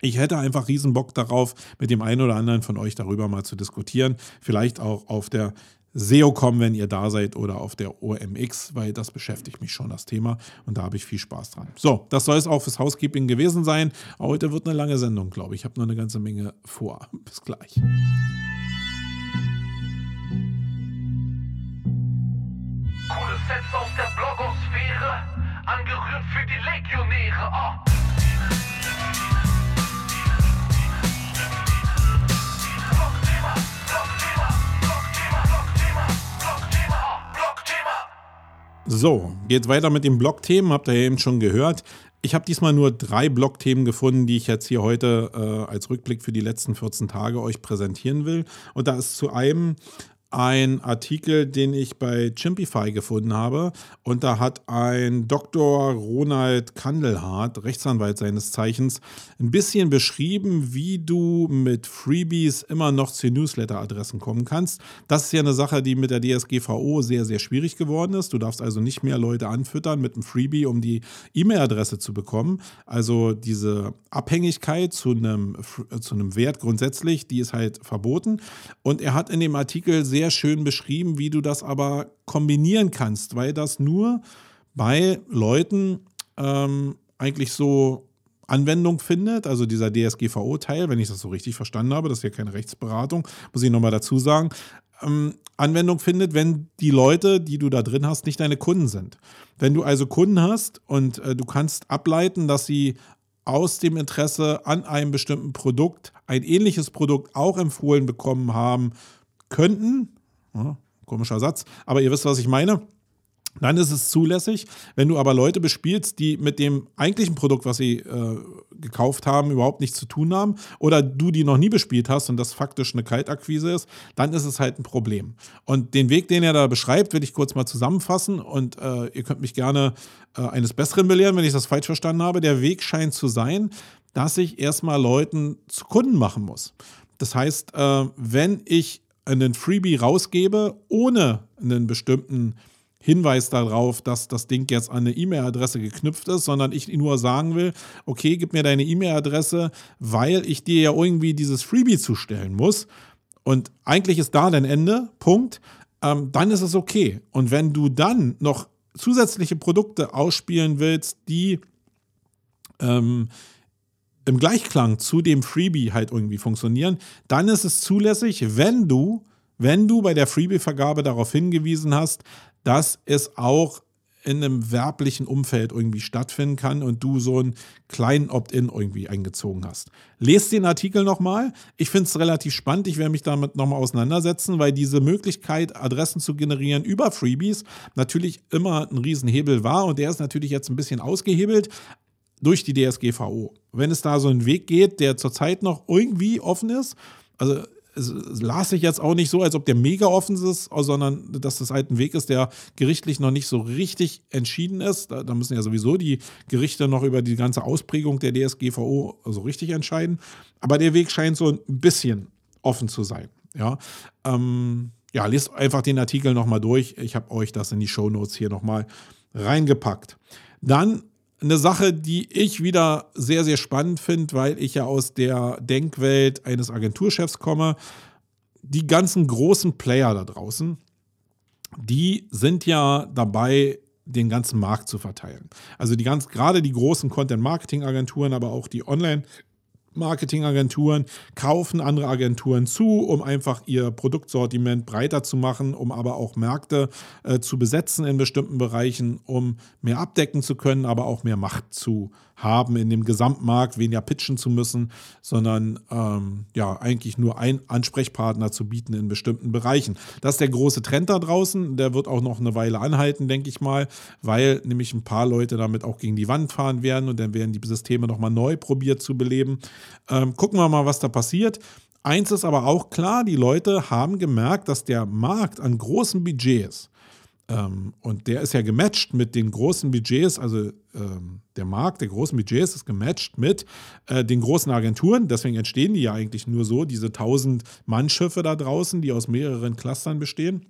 Ich hätte einfach riesen Bock darauf, mit dem einen oder anderen von euch darüber mal zu diskutieren. Vielleicht auch auf der SEOCom, wenn ihr da seid, oder auf der OMX, weil das beschäftigt mich schon, das Thema. Und da habe ich viel Spaß dran. So, das soll es auch fürs Housekeeping gewesen sein. Heute wird eine lange Sendung, glaube ich. Ich habe noch eine ganze Menge vor. Bis gleich. Coole Sets aus der Blogosphäre, angerührt für die Legionäre. Oh. So, geht weiter mit den Blogthemen, habt ihr ja eben schon gehört. Ich habe diesmal nur drei Blogthemen gefunden, die ich jetzt hier heute äh, als Rückblick für die letzten 14 Tage euch präsentieren will. Und da ist zu einem ein Artikel, den ich bei Chimpify gefunden habe. Und da hat ein Dr. Ronald Kandelhardt, Rechtsanwalt seines Zeichens, ein bisschen beschrieben, wie du mit Freebies immer noch zu Newsletter-Adressen kommen kannst. Das ist ja eine Sache, die mit der DSGVO sehr, sehr schwierig geworden ist. Du darfst also nicht mehr Leute anfüttern mit einem Freebie, um die E-Mail-Adresse zu bekommen. Also diese Abhängigkeit zu einem, zu einem Wert grundsätzlich, die ist halt verboten. Und er hat in dem Artikel sehr sehr schön beschrieben, wie du das aber kombinieren kannst, weil das nur bei Leuten ähm, eigentlich so Anwendung findet, also dieser DSGVO-Teil, wenn ich das so richtig verstanden habe, das ist ja keine Rechtsberatung, muss ich nochmal dazu sagen, ähm, Anwendung findet, wenn die Leute, die du da drin hast, nicht deine Kunden sind. Wenn du also Kunden hast und äh, du kannst ableiten, dass sie aus dem Interesse an einem bestimmten Produkt ein ähnliches Produkt auch empfohlen bekommen haben könnten, ja, komischer Satz, aber ihr wisst, was ich meine. Dann ist es zulässig. Wenn du aber Leute bespielst, die mit dem eigentlichen Produkt, was sie äh, gekauft haben, überhaupt nichts zu tun haben, oder du die noch nie bespielt hast und das faktisch eine Kaltakquise ist, dann ist es halt ein Problem. Und den Weg, den er da beschreibt, will ich kurz mal zusammenfassen und äh, ihr könnt mich gerne äh, eines Besseren belehren, wenn ich das falsch verstanden habe. Der Weg scheint zu sein, dass ich erstmal Leuten zu Kunden machen muss. Das heißt, äh, wenn ich einen Freebie rausgebe, ohne einen bestimmten Hinweis darauf, dass das Ding jetzt an eine E-Mail-Adresse geknüpft ist, sondern ich nur sagen will, okay, gib mir deine E-Mail-Adresse, weil ich dir ja irgendwie dieses Freebie zustellen muss. Und eigentlich ist da dein Ende, Punkt. Ähm, dann ist es okay. Und wenn du dann noch zusätzliche Produkte ausspielen willst, die ähm, im Gleichklang zu dem Freebie halt irgendwie funktionieren, dann ist es zulässig, wenn du, wenn du bei der Freebie-Vergabe darauf hingewiesen hast, dass es auch in einem werblichen Umfeld irgendwie stattfinden kann und du so einen kleinen Opt-in irgendwie eingezogen hast. Lest den Artikel nochmal. Ich finde es relativ spannend. Ich werde mich damit nochmal auseinandersetzen, weil diese Möglichkeit, Adressen zu generieren über Freebies natürlich immer ein Riesenhebel war und der ist natürlich jetzt ein bisschen ausgehebelt. Durch die DSGVO. Wenn es da so einen Weg geht, der zurzeit noch irgendwie offen ist, also es, las sich jetzt auch nicht so, als ob der mega offen ist, sondern dass das halt ein Weg ist, der gerichtlich noch nicht so richtig entschieden ist. Da, da müssen ja sowieso die Gerichte noch über die ganze Ausprägung der DSGVO so richtig entscheiden. Aber der Weg scheint so ein bisschen offen zu sein. Ja, ähm, ja lest einfach den Artikel nochmal durch. Ich habe euch das in die Show Notes hier nochmal reingepackt. Dann eine Sache, die ich wieder sehr, sehr spannend finde, weil ich ja aus der Denkwelt eines Agenturchefs komme. Die ganzen großen Player da draußen, die sind ja dabei, den ganzen Markt zu verteilen. Also die ganz, gerade die großen Content-Marketing-Agenturen, aber auch die Online- Marketingagenturen kaufen andere Agenturen zu, um einfach ihr Produktsortiment breiter zu machen, um aber auch Märkte äh, zu besetzen in bestimmten Bereichen, um mehr abdecken zu können, aber auch mehr Macht zu haben in dem Gesamtmarkt, weniger pitchen zu müssen, sondern ähm, ja, eigentlich nur einen Ansprechpartner zu bieten in bestimmten Bereichen. Das ist der große Trend da draußen. Der wird auch noch eine Weile anhalten, denke ich mal, weil nämlich ein paar Leute damit auch gegen die Wand fahren werden und dann werden die Systeme nochmal neu probiert zu beleben. Ähm, gucken wir mal, was da passiert. Eins ist aber auch klar, die Leute haben gemerkt, dass der Markt an großen Budgets, ähm, und der ist ja gematcht mit den großen Budgets, also ähm, der Markt der großen Budgets ist gematcht mit äh, den großen Agenturen. Deswegen entstehen die ja eigentlich nur so, diese 1000 Mannschiffe da draußen, die aus mehreren Clustern bestehen.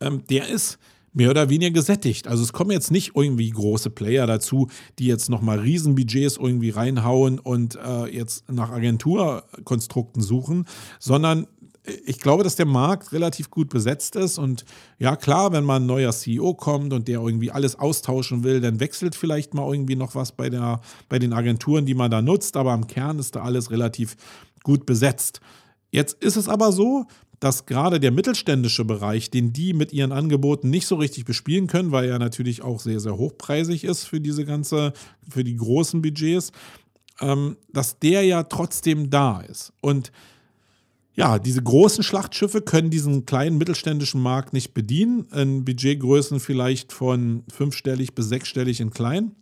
Ähm, der ist mehr oder weniger gesättigt. Also es kommen jetzt nicht irgendwie große Player dazu, die jetzt nochmal Riesenbudgets irgendwie reinhauen und äh, jetzt nach Agenturkonstrukten suchen, sondern ich glaube, dass der Markt relativ gut besetzt ist. Und ja, klar, wenn mal ein neuer CEO kommt und der irgendwie alles austauschen will, dann wechselt vielleicht mal irgendwie noch was bei, der, bei den Agenturen, die man da nutzt. Aber im Kern ist da alles relativ gut besetzt. Jetzt ist es aber so, dass gerade der mittelständische Bereich, den die mit ihren Angeboten nicht so richtig bespielen können, weil er natürlich auch sehr, sehr hochpreisig ist für diese ganze, für die großen Budgets, ähm, dass der ja trotzdem da ist. Und ja, diese großen Schlachtschiffe können diesen kleinen mittelständischen Markt nicht bedienen, in Budgetgrößen vielleicht von fünfstellig bis sechsstellig in klein.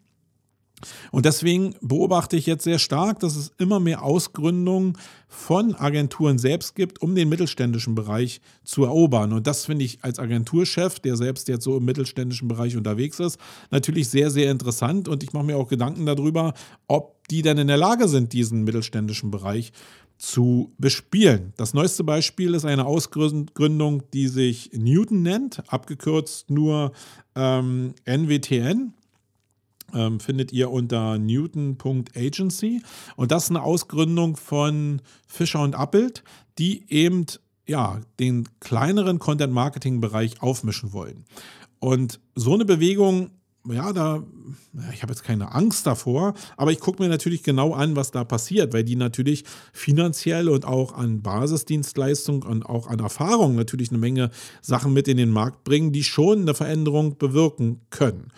Und deswegen beobachte ich jetzt sehr stark, dass es immer mehr Ausgründungen von Agenturen selbst gibt, um den mittelständischen Bereich zu erobern. Und das finde ich als Agenturchef, der selbst jetzt so im mittelständischen Bereich unterwegs ist, natürlich sehr, sehr interessant. Und ich mache mir auch Gedanken darüber, ob die denn in der Lage sind, diesen mittelständischen Bereich zu bespielen. Das neueste Beispiel ist eine Ausgründung, die sich Newton nennt, abgekürzt nur ähm, NWTN ähm, findet ihr unter newton.agency. Und das ist eine Ausgründung von Fischer und Appelt, die eben ja, den kleineren Content-Marketing-Bereich aufmischen wollen. Und so eine Bewegung, ja, da, ich habe jetzt keine Angst davor, aber ich gucke mir natürlich genau an, was da passiert, weil die natürlich finanziell und auch an Basisdienstleistung und auch an Erfahrung natürlich eine Menge Sachen mit in den Markt bringen, die schon eine Veränderung bewirken können.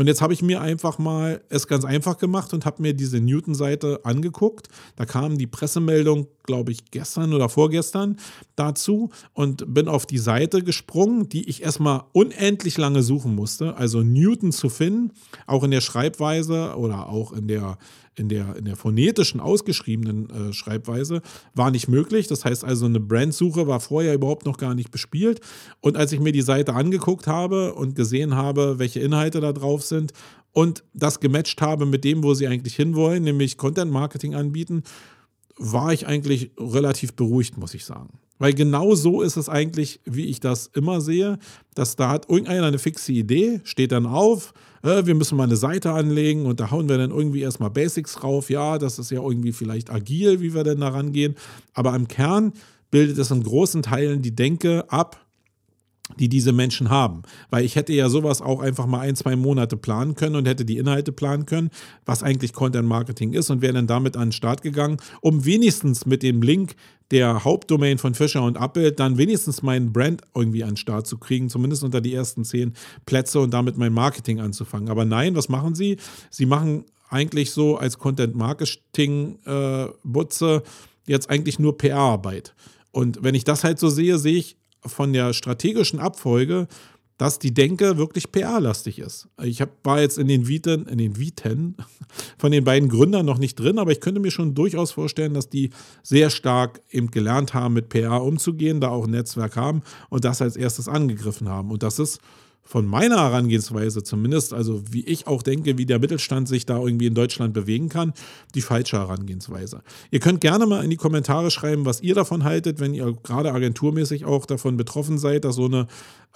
Und jetzt habe ich mir einfach mal es ganz einfach gemacht und habe mir diese Newton-Seite angeguckt. Da kam die Pressemeldung, glaube ich, gestern oder vorgestern dazu und bin auf die Seite gesprungen, die ich erstmal unendlich lange suchen musste. Also Newton zu finden, auch in der Schreibweise oder auch in der in der, in der phonetischen ausgeschriebenen äh, Schreibweise war nicht möglich. Das heißt also, eine Brandsuche war vorher überhaupt noch gar nicht bespielt. Und als ich mir die Seite angeguckt habe und gesehen habe, welche Inhalte da drauf sind und das gematcht habe mit dem, wo sie eigentlich hinwollen, nämlich Content Marketing anbieten, war ich eigentlich relativ beruhigt, muss ich sagen. Weil genau so ist es eigentlich, wie ich das immer sehe, dass da hat irgendeiner eine fixe Idee, steht dann auf, äh, wir müssen mal eine Seite anlegen und da hauen wir dann irgendwie erstmal Basics drauf. Ja, das ist ja irgendwie vielleicht agil, wie wir denn da rangehen. Aber im Kern bildet es in großen Teilen die Denke ab, die diese Menschen haben. Weil ich hätte ja sowas auch einfach mal ein, zwei Monate planen können und hätte die Inhalte planen können, was eigentlich Content Marketing ist und wäre dann damit an den Start gegangen, um wenigstens mit dem Link der Hauptdomain von Fischer und Apple dann wenigstens meinen Brand irgendwie an den Start zu kriegen, zumindest unter die ersten zehn Plätze und damit mein Marketing anzufangen. Aber nein, was machen sie? Sie machen eigentlich so als Content Marketing äh, Butze jetzt eigentlich nur PR-Arbeit. Und wenn ich das halt so sehe, sehe ich, von der strategischen Abfolge, dass die Denke wirklich PR-lastig ist. Ich hab, war jetzt in den Viten, in den Viten von den beiden Gründern noch nicht drin, aber ich könnte mir schon durchaus vorstellen, dass die sehr stark eben gelernt haben, mit PR umzugehen, da auch ein Netzwerk haben und das als erstes angegriffen haben. Und das ist von meiner Herangehensweise zumindest, also wie ich auch denke, wie der Mittelstand sich da irgendwie in Deutschland bewegen kann, die falsche Herangehensweise. Ihr könnt gerne mal in die Kommentare schreiben, was ihr davon haltet, wenn ihr gerade agenturmäßig auch davon betroffen seid, dass so eine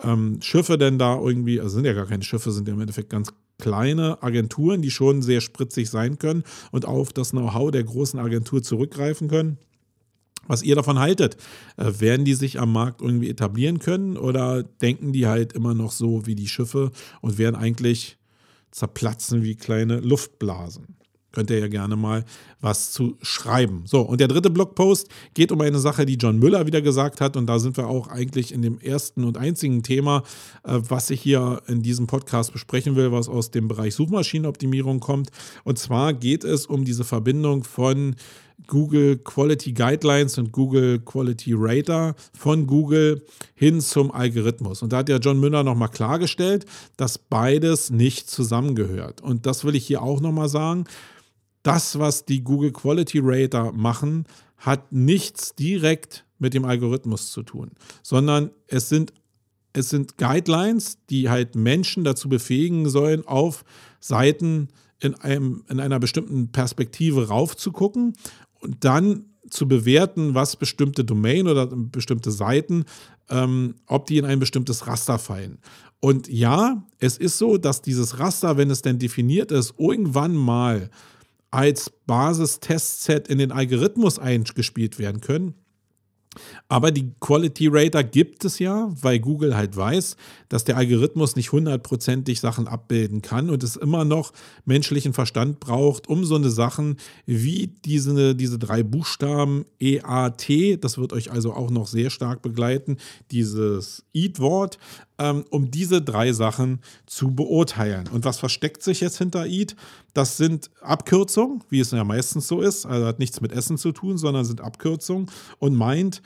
ähm, Schiffe denn da irgendwie, also sind ja gar keine Schiffe, sind ja im Endeffekt ganz kleine Agenturen, die schon sehr spritzig sein können und auf das Know-how der großen Agentur zurückgreifen können was ihr davon haltet. Äh, werden die sich am Markt irgendwie etablieren können oder denken die halt immer noch so wie die Schiffe und werden eigentlich zerplatzen wie kleine Luftblasen? Könnt ihr ja gerne mal was zu schreiben. So, und der dritte Blogpost geht um eine Sache, die John Müller wieder gesagt hat. Und da sind wir auch eigentlich in dem ersten und einzigen Thema, äh, was ich hier in diesem Podcast besprechen will, was aus dem Bereich Suchmaschinenoptimierung kommt. Und zwar geht es um diese Verbindung von Google Quality Guidelines und Google Quality Rater von Google hin zum Algorithmus. Und da hat ja John Müller nochmal klargestellt, dass beides nicht zusammengehört. Und das will ich hier auch nochmal sagen. Das, was die Google Quality Rater machen, hat nichts direkt mit dem Algorithmus zu tun, sondern es sind, es sind Guidelines, die halt Menschen dazu befähigen sollen, auf Seiten in, einem, in einer bestimmten Perspektive raufzugucken und dann zu bewerten, was bestimmte Domain oder bestimmte Seiten, ähm, ob die in ein bestimmtes Raster fallen. Und ja, es ist so, dass dieses Raster, wenn es denn definiert ist, irgendwann mal als Basistestset in den Algorithmus eingespielt werden können. Aber die Quality Rater gibt es ja, weil Google halt weiß, dass der Algorithmus nicht hundertprozentig Sachen abbilden kann und es immer noch menschlichen Verstand braucht, um so eine Sachen wie diese, diese drei Buchstaben EAT, das wird euch also auch noch sehr stark begleiten, dieses EAT-Wort, um diese drei Sachen zu beurteilen. Und was versteckt sich jetzt hinter EAT? Das sind Abkürzungen, wie es ja meistens so ist, also hat nichts mit Essen zu tun, sondern sind Abkürzungen und meint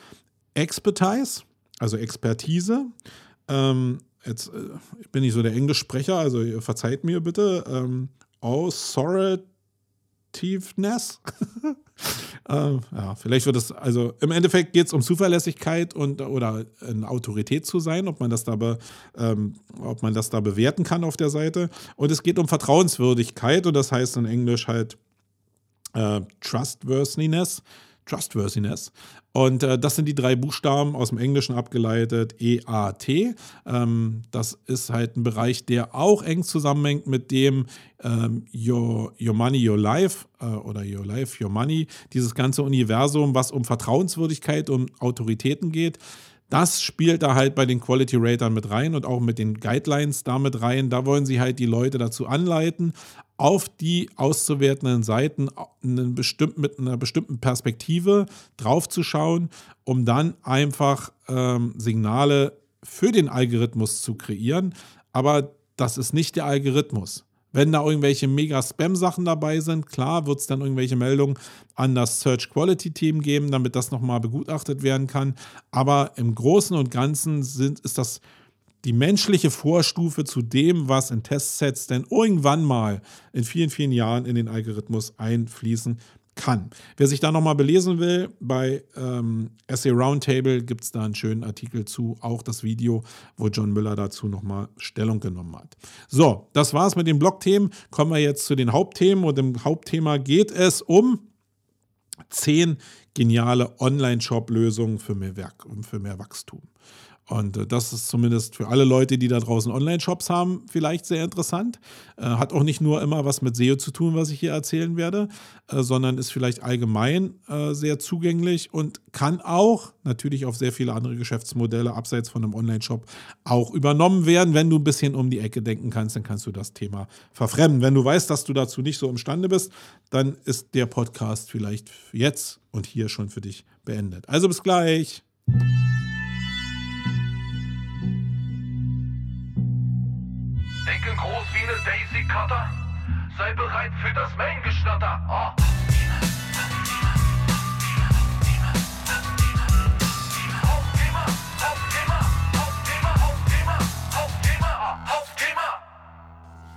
Expertise, also Expertise. Ähm, jetzt äh, bin ich so der Englischsprecher, also verzeiht mir bitte. Ähm, Authoritiveness. ähm, ja, vielleicht wird es, also im Endeffekt geht es um Zuverlässigkeit und oder eine Autorität zu sein, ob man das da be, ähm, ob man das da bewerten kann auf der Seite. Und es geht um Vertrauenswürdigkeit und das heißt in Englisch halt äh, Trustworthiness. Trustworthiness. Und äh, das sind die drei Buchstaben aus dem Englischen abgeleitet, EAT. Ähm, das ist halt ein Bereich, der auch eng zusammenhängt mit dem ähm, your, your Money, Your Life äh, oder Your Life, Your Money. Dieses ganze Universum, was um Vertrauenswürdigkeit, um Autoritäten geht. Das spielt da halt bei den Quality Ratern mit rein und auch mit den Guidelines damit rein. Da wollen sie halt die Leute dazu anleiten, auf die auszuwertenden Seiten einen bestimmten, mit einer bestimmten Perspektive draufzuschauen, um dann einfach ähm, Signale für den Algorithmus zu kreieren. Aber das ist nicht der Algorithmus. Wenn da irgendwelche mega Spam-Sachen dabei sind, klar, wird es dann irgendwelche Meldungen an das Search Quality Team geben, damit das nochmal begutachtet werden kann. Aber im Großen und Ganzen sind, ist das die menschliche Vorstufe zu dem, was in Testsets denn irgendwann mal in vielen, vielen Jahren in den Algorithmus einfließen kann. Wer sich da nochmal belesen will, bei ähm, Essay Roundtable gibt es da einen schönen Artikel zu, auch das Video, wo John Müller dazu nochmal Stellung genommen hat. So, das war's mit den Blogthemen. Kommen wir jetzt zu den Hauptthemen und im Hauptthema geht es um zehn geniale Online-Shop-Lösungen für mehr, für mehr Wachstum. Und äh, das ist zumindest für alle Leute, die da draußen Online-Shops haben, vielleicht sehr interessant. Äh, hat auch nicht nur immer was mit SEO zu tun, was ich hier erzählen werde, äh, sondern ist vielleicht allgemein sehr zugänglich und kann auch natürlich auf sehr viele andere Geschäftsmodelle abseits von einem Online-Shop auch übernommen werden. Wenn du ein bisschen um die Ecke denken kannst, dann kannst du das Thema verfremden. Wenn du weißt, dass du dazu nicht so imstande bist, dann ist der Podcast vielleicht jetzt und hier schon für dich beendet. Also bis gleich. Eine Daisy Cutter. Sei bereit für das Main-Geschnatter. Oh. Hauptthema, Hauptthema.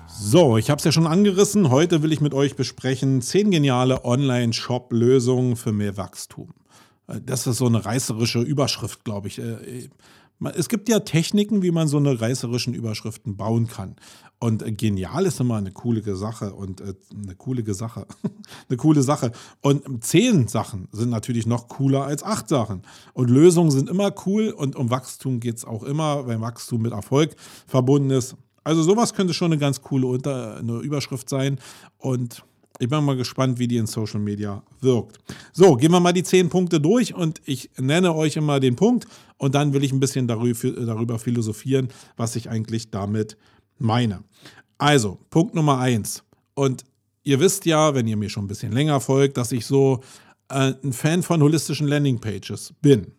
So, ich habe es ja schon angerissen. Heute will ich mit euch besprechen zehn geniale Online-Shop-Lösungen für mehr Wachstum. Äh, das ist so eine reißerische Überschrift, glaube ich. Äh, es gibt ja Techniken, wie man so eine reißerischen Überschriften bauen kann. Und äh, genial ist immer eine coole Sache und eine coole Sache. eine coole Sache. Und zehn Sachen sind natürlich noch cooler als acht Sachen. Und Lösungen sind immer cool und um Wachstum geht es auch immer, wenn Wachstum mit Erfolg verbunden ist. Also sowas könnte schon eine ganz coole Unter eine Überschrift sein. Und ich bin mal gespannt, wie die in Social Media wirkt. So, gehen wir mal die zehn Punkte durch und ich nenne euch immer den Punkt und dann will ich ein bisschen darüber, philosophieren, was ich eigentlich damit meine. Also, Punkt Nummer eins. Und ihr wisst ja, wenn ihr mir schon ein bisschen länger folgt, dass ich so äh, ein Fan von holistischen Landingpages bin.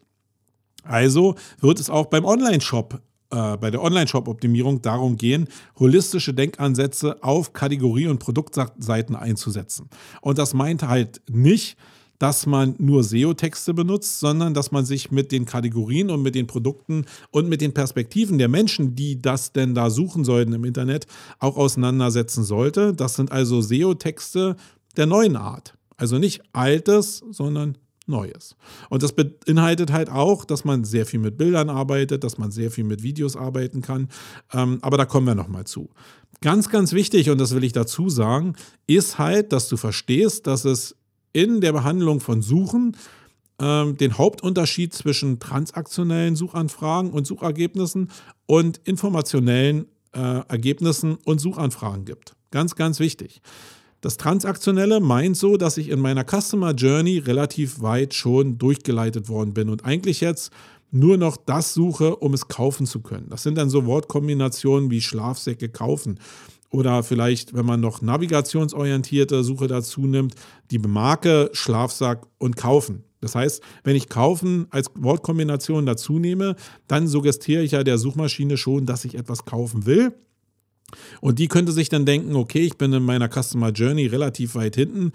Also wird es auch beim Online-Shop äh, bei der Online-Shop-Optimierung darum gehen, holistische Denkansätze auf Kategorie- und Produktseiten einzusetzen. Und das meint halt nicht, dass man nur SEO-Texte benutzt, sondern dass man sich mit den Kategorien und mit den Produkten und mit den Perspektiven der Menschen, die das denn da suchen sollten im Internet, auch auseinandersetzen sollte. Das sind also SEO-Texte der neuen Art. Also nicht altes, sondern Neues. Und das beinhaltet halt auch, dass man sehr viel mit Bildern arbeitet, dass man sehr viel mit Videos arbeiten kann. Ähm, aber da kommen wir nochmal zu. Ganz, ganz wichtig, und das will ich dazu sagen, ist halt, dass du verstehst, dass es in der Behandlung von Suchen ähm, den Hauptunterschied zwischen transaktionellen Suchanfragen und Suchergebnissen und informationellen äh, Ergebnissen und Suchanfragen gibt. Ganz, ganz wichtig. Das Transaktionelle meint so, dass ich in meiner Customer Journey relativ weit schon durchgeleitet worden bin und eigentlich jetzt nur noch das suche, um es kaufen zu können. Das sind dann so Wortkombinationen wie Schlafsäcke kaufen. Oder vielleicht, wenn man noch navigationsorientierte Suche dazu nimmt, die Marke Schlafsack und kaufen. Das heißt, wenn ich kaufen als Wortkombination dazu nehme, dann suggestiere ich ja der Suchmaschine schon, dass ich etwas kaufen will. Und die könnte sich dann denken, okay, ich bin in meiner Customer Journey relativ weit hinten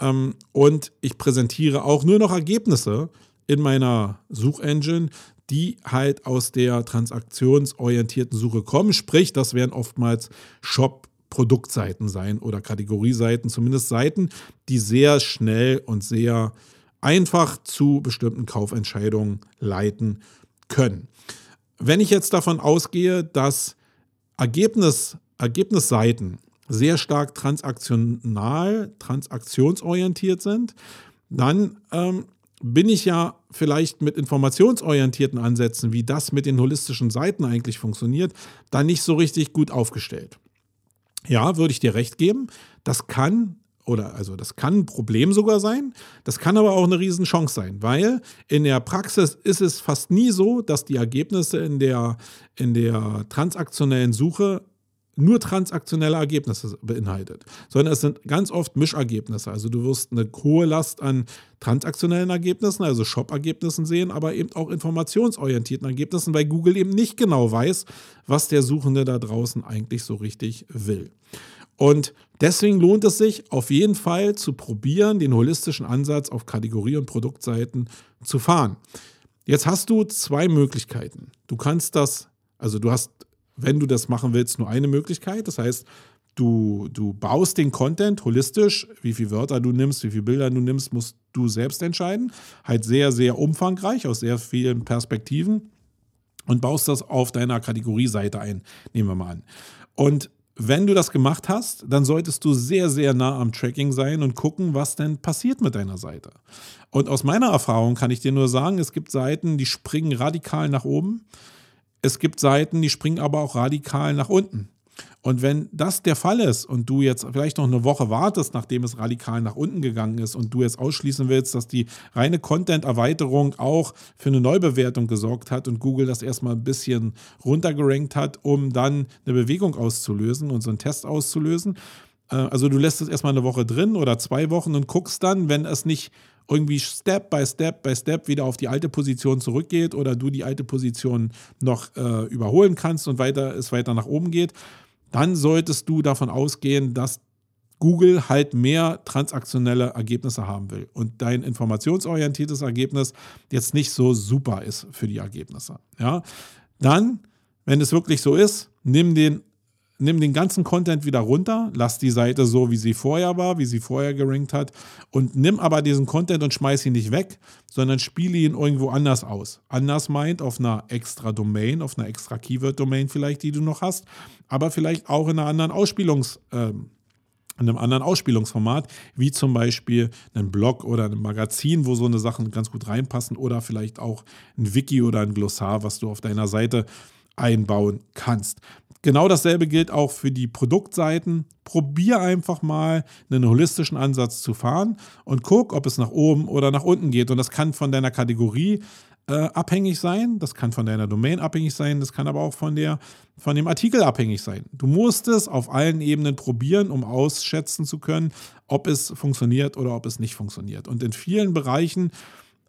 ähm, und ich präsentiere auch nur noch Ergebnisse in meiner Suchengine, die halt aus der transaktionsorientierten Suche kommen. Sprich, das werden oftmals Shop- Produktseiten sein oder Kategorieseiten, zumindest Seiten, die sehr schnell und sehr einfach zu bestimmten Kaufentscheidungen leiten können. Wenn ich jetzt davon ausgehe, dass Ergebnis, Ergebnisseiten sehr stark transaktional, transaktionsorientiert sind, dann ähm, bin ich ja vielleicht mit informationsorientierten Ansätzen, wie das mit den holistischen Seiten eigentlich funktioniert, dann nicht so richtig gut aufgestellt. Ja, würde ich dir recht geben. Das kann oder also das kann ein Problem sogar sein, das kann aber auch eine Riesenchance sein, weil in der Praxis ist es fast nie so, dass die Ergebnisse in der, in der transaktionellen Suche nur transaktionelle Ergebnisse beinhaltet, sondern es sind ganz oft Mischergebnisse. Also du wirst eine hohe Last an transaktionellen Ergebnissen, also Shop-Ergebnissen sehen, aber eben auch informationsorientierten Ergebnissen, weil Google eben nicht genau weiß, was der Suchende da draußen eigentlich so richtig will. Und deswegen lohnt es sich auf jeden Fall zu probieren, den holistischen Ansatz auf Kategorie- und Produktseiten zu fahren. Jetzt hast du zwei Möglichkeiten. Du kannst das, also du hast, wenn du das machen willst, nur eine Möglichkeit. Das heißt, du, du baust den Content holistisch. Wie viele Wörter du nimmst, wie viele Bilder du nimmst, musst du selbst entscheiden. Halt sehr, sehr umfangreich aus sehr vielen Perspektiven und baust das auf deiner Kategorieseite ein. Nehmen wir mal an. Und wenn du das gemacht hast, dann solltest du sehr, sehr nah am Tracking sein und gucken, was denn passiert mit deiner Seite. Und aus meiner Erfahrung kann ich dir nur sagen, es gibt Seiten, die springen radikal nach oben. Es gibt Seiten, die springen aber auch radikal nach unten. Und wenn das der Fall ist und du jetzt vielleicht noch eine Woche wartest, nachdem es radikal nach unten gegangen ist und du jetzt ausschließen willst, dass die reine Content-Erweiterung auch für eine Neubewertung gesorgt hat und Google das erstmal ein bisschen runtergerankt hat, um dann eine Bewegung auszulösen und so einen Test auszulösen. Äh, also du lässt es erstmal eine Woche drin oder zwei Wochen und guckst dann, wenn es nicht irgendwie Step by Step by Step wieder auf die alte Position zurückgeht oder du die alte Position noch äh, überholen kannst und weiter es weiter nach oben geht, dann solltest du davon ausgehen, dass Google halt mehr transaktionelle Ergebnisse haben will und dein informationsorientiertes Ergebnis jetzt nicht so super ist für die Ergebnisse. Ja? Dann, wenn es wirklich so ist, nimm den nimm den ganzen Content wieder runter, lass die Seite so, wie sie vorher war, wie sie vorher gerankt hat und nimm aber diesen Content und schmeiß ihn nicht weg, sondern spiele ihn irgendwo anders aus. Anders meint auf einer extra Domain, auf einer extra Keyword-Domain vielleicht, die du noch hast, aber vielleicht auch in einer anderen Ausspielungs- äh, in einem anderen Ausspielungsformat, wie zum Beispiel ein Blog oder ein Magazin, wo so eine Sachen ganz gut reinpassen oder vielleicht auch ein Wiki oder ein Glossar, was du auf deiner Seite einbauen kannst. Genau dasselbe gilt auch für die Produktseiten. Probier einfach mal einen holistischen Ansatz zu fahren und guck, ob es nach oben oder nach unten geht. Und das kann von deiner Kategorie äh, abhängig sein, das kann von deiner Domain abhängig sein, das kann aber auch von, der, von dem Artikel abhängig sein. Du musst es auf allen Ebenen probieren, um ausschätzen zu können, ob es funktioniert oder ob es nicht funktioniert. Und in vielen Bereichen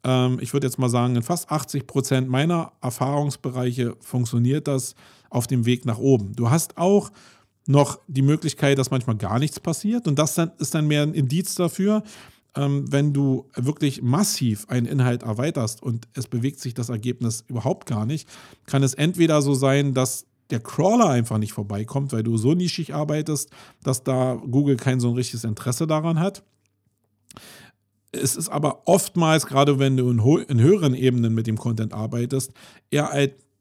ähm, ich würde jetzt mal sagen, in fast 80 Prozent meiner Erfahrungsbereiche funktioniert das auf dem Weg nach oben. Du hast auch noch die Möglichkeit, dass manchmal gar nichts passiert und das dann, ist dann mehr ein Indiz dafür, ähm, wenn du wirklich massiv einen Inhalt erweiterst und es bewegt sich das Ergebnis überhaupt gar nicht, kann es entweder so sein, dass der Crawler einfach nicht vorbeikommt, weil du so nischig arbeitest, dass da Google kein so ein richtiges Interesse daran hat. Es ist aber oftmals, gerade wenn du in, höheren Ebenen mit dem Content arbeitest, eher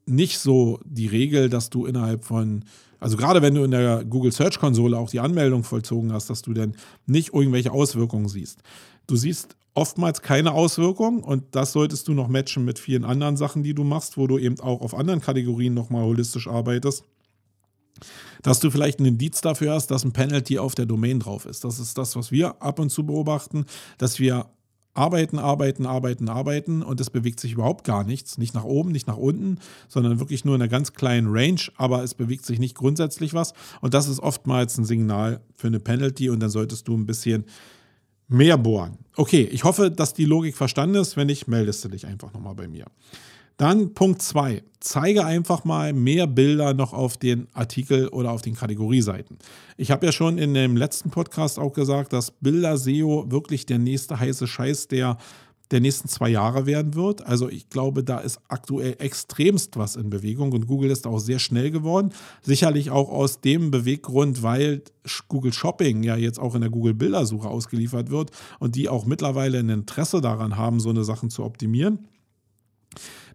nicht so die Regel, dass du innerhalb von, also gerade wenn du in der Google Search Konsole auch die Anmeldung vollzogen hast, dass du dann nicht irgendwelche Auswirkungen siehst. Du siehst oftmals keine Auswirkungen und das solltest du noch matchen mit vielen anderen Sachen, die du machst, wo du eben auch auf anderen Kategorien nochmal holistisch arbeitest. Dass du vielleicht einen Indiz dafür hast, dass ein Penalty auf der Domain drauf ist. Das ist das, was wir ab und zu beobachten, dass wir arbeiten, arbeiten, arbeiten, arbeiten und es bewegt sich überhaupt gar nichts. Nicht nach oben, nicht nach unten, sondern wirklich nur in einer ganz kleinen Range, aber es bewegt sich nicht grundsätzlich was. Und das ist oftmals ein Signal für eine Penalty und dann solltest du ein bisschen mehr bohren. Okay, ich hoffe, dass die Logik verstanden ist. Wenn nicht, meldest du dich einfach nochmal bei mir. Dann Punkt 2. Zeige einfach mal mehr Bilder noch auf den Artikel oder auf den Kategorieseiten. Ich habe ja schon in dem letzten Podcast auch gesagt, dass Bilder-SEO wirklich der nächste heiße Scheiß der, der nächsten zwei Jahre werden wird. Also ich glaube, da ist aktuell extremst was in Bewegung und Google ist auch sehr schnell geworden. Sicherlich auch aus dem Beweggrund, weil Google Shopping ja jetzt auch in der Google Bildersuche ausgeliefert wird und die auch mittlerweile ein Interesse daran haben, so eine Sachen zu optimieren.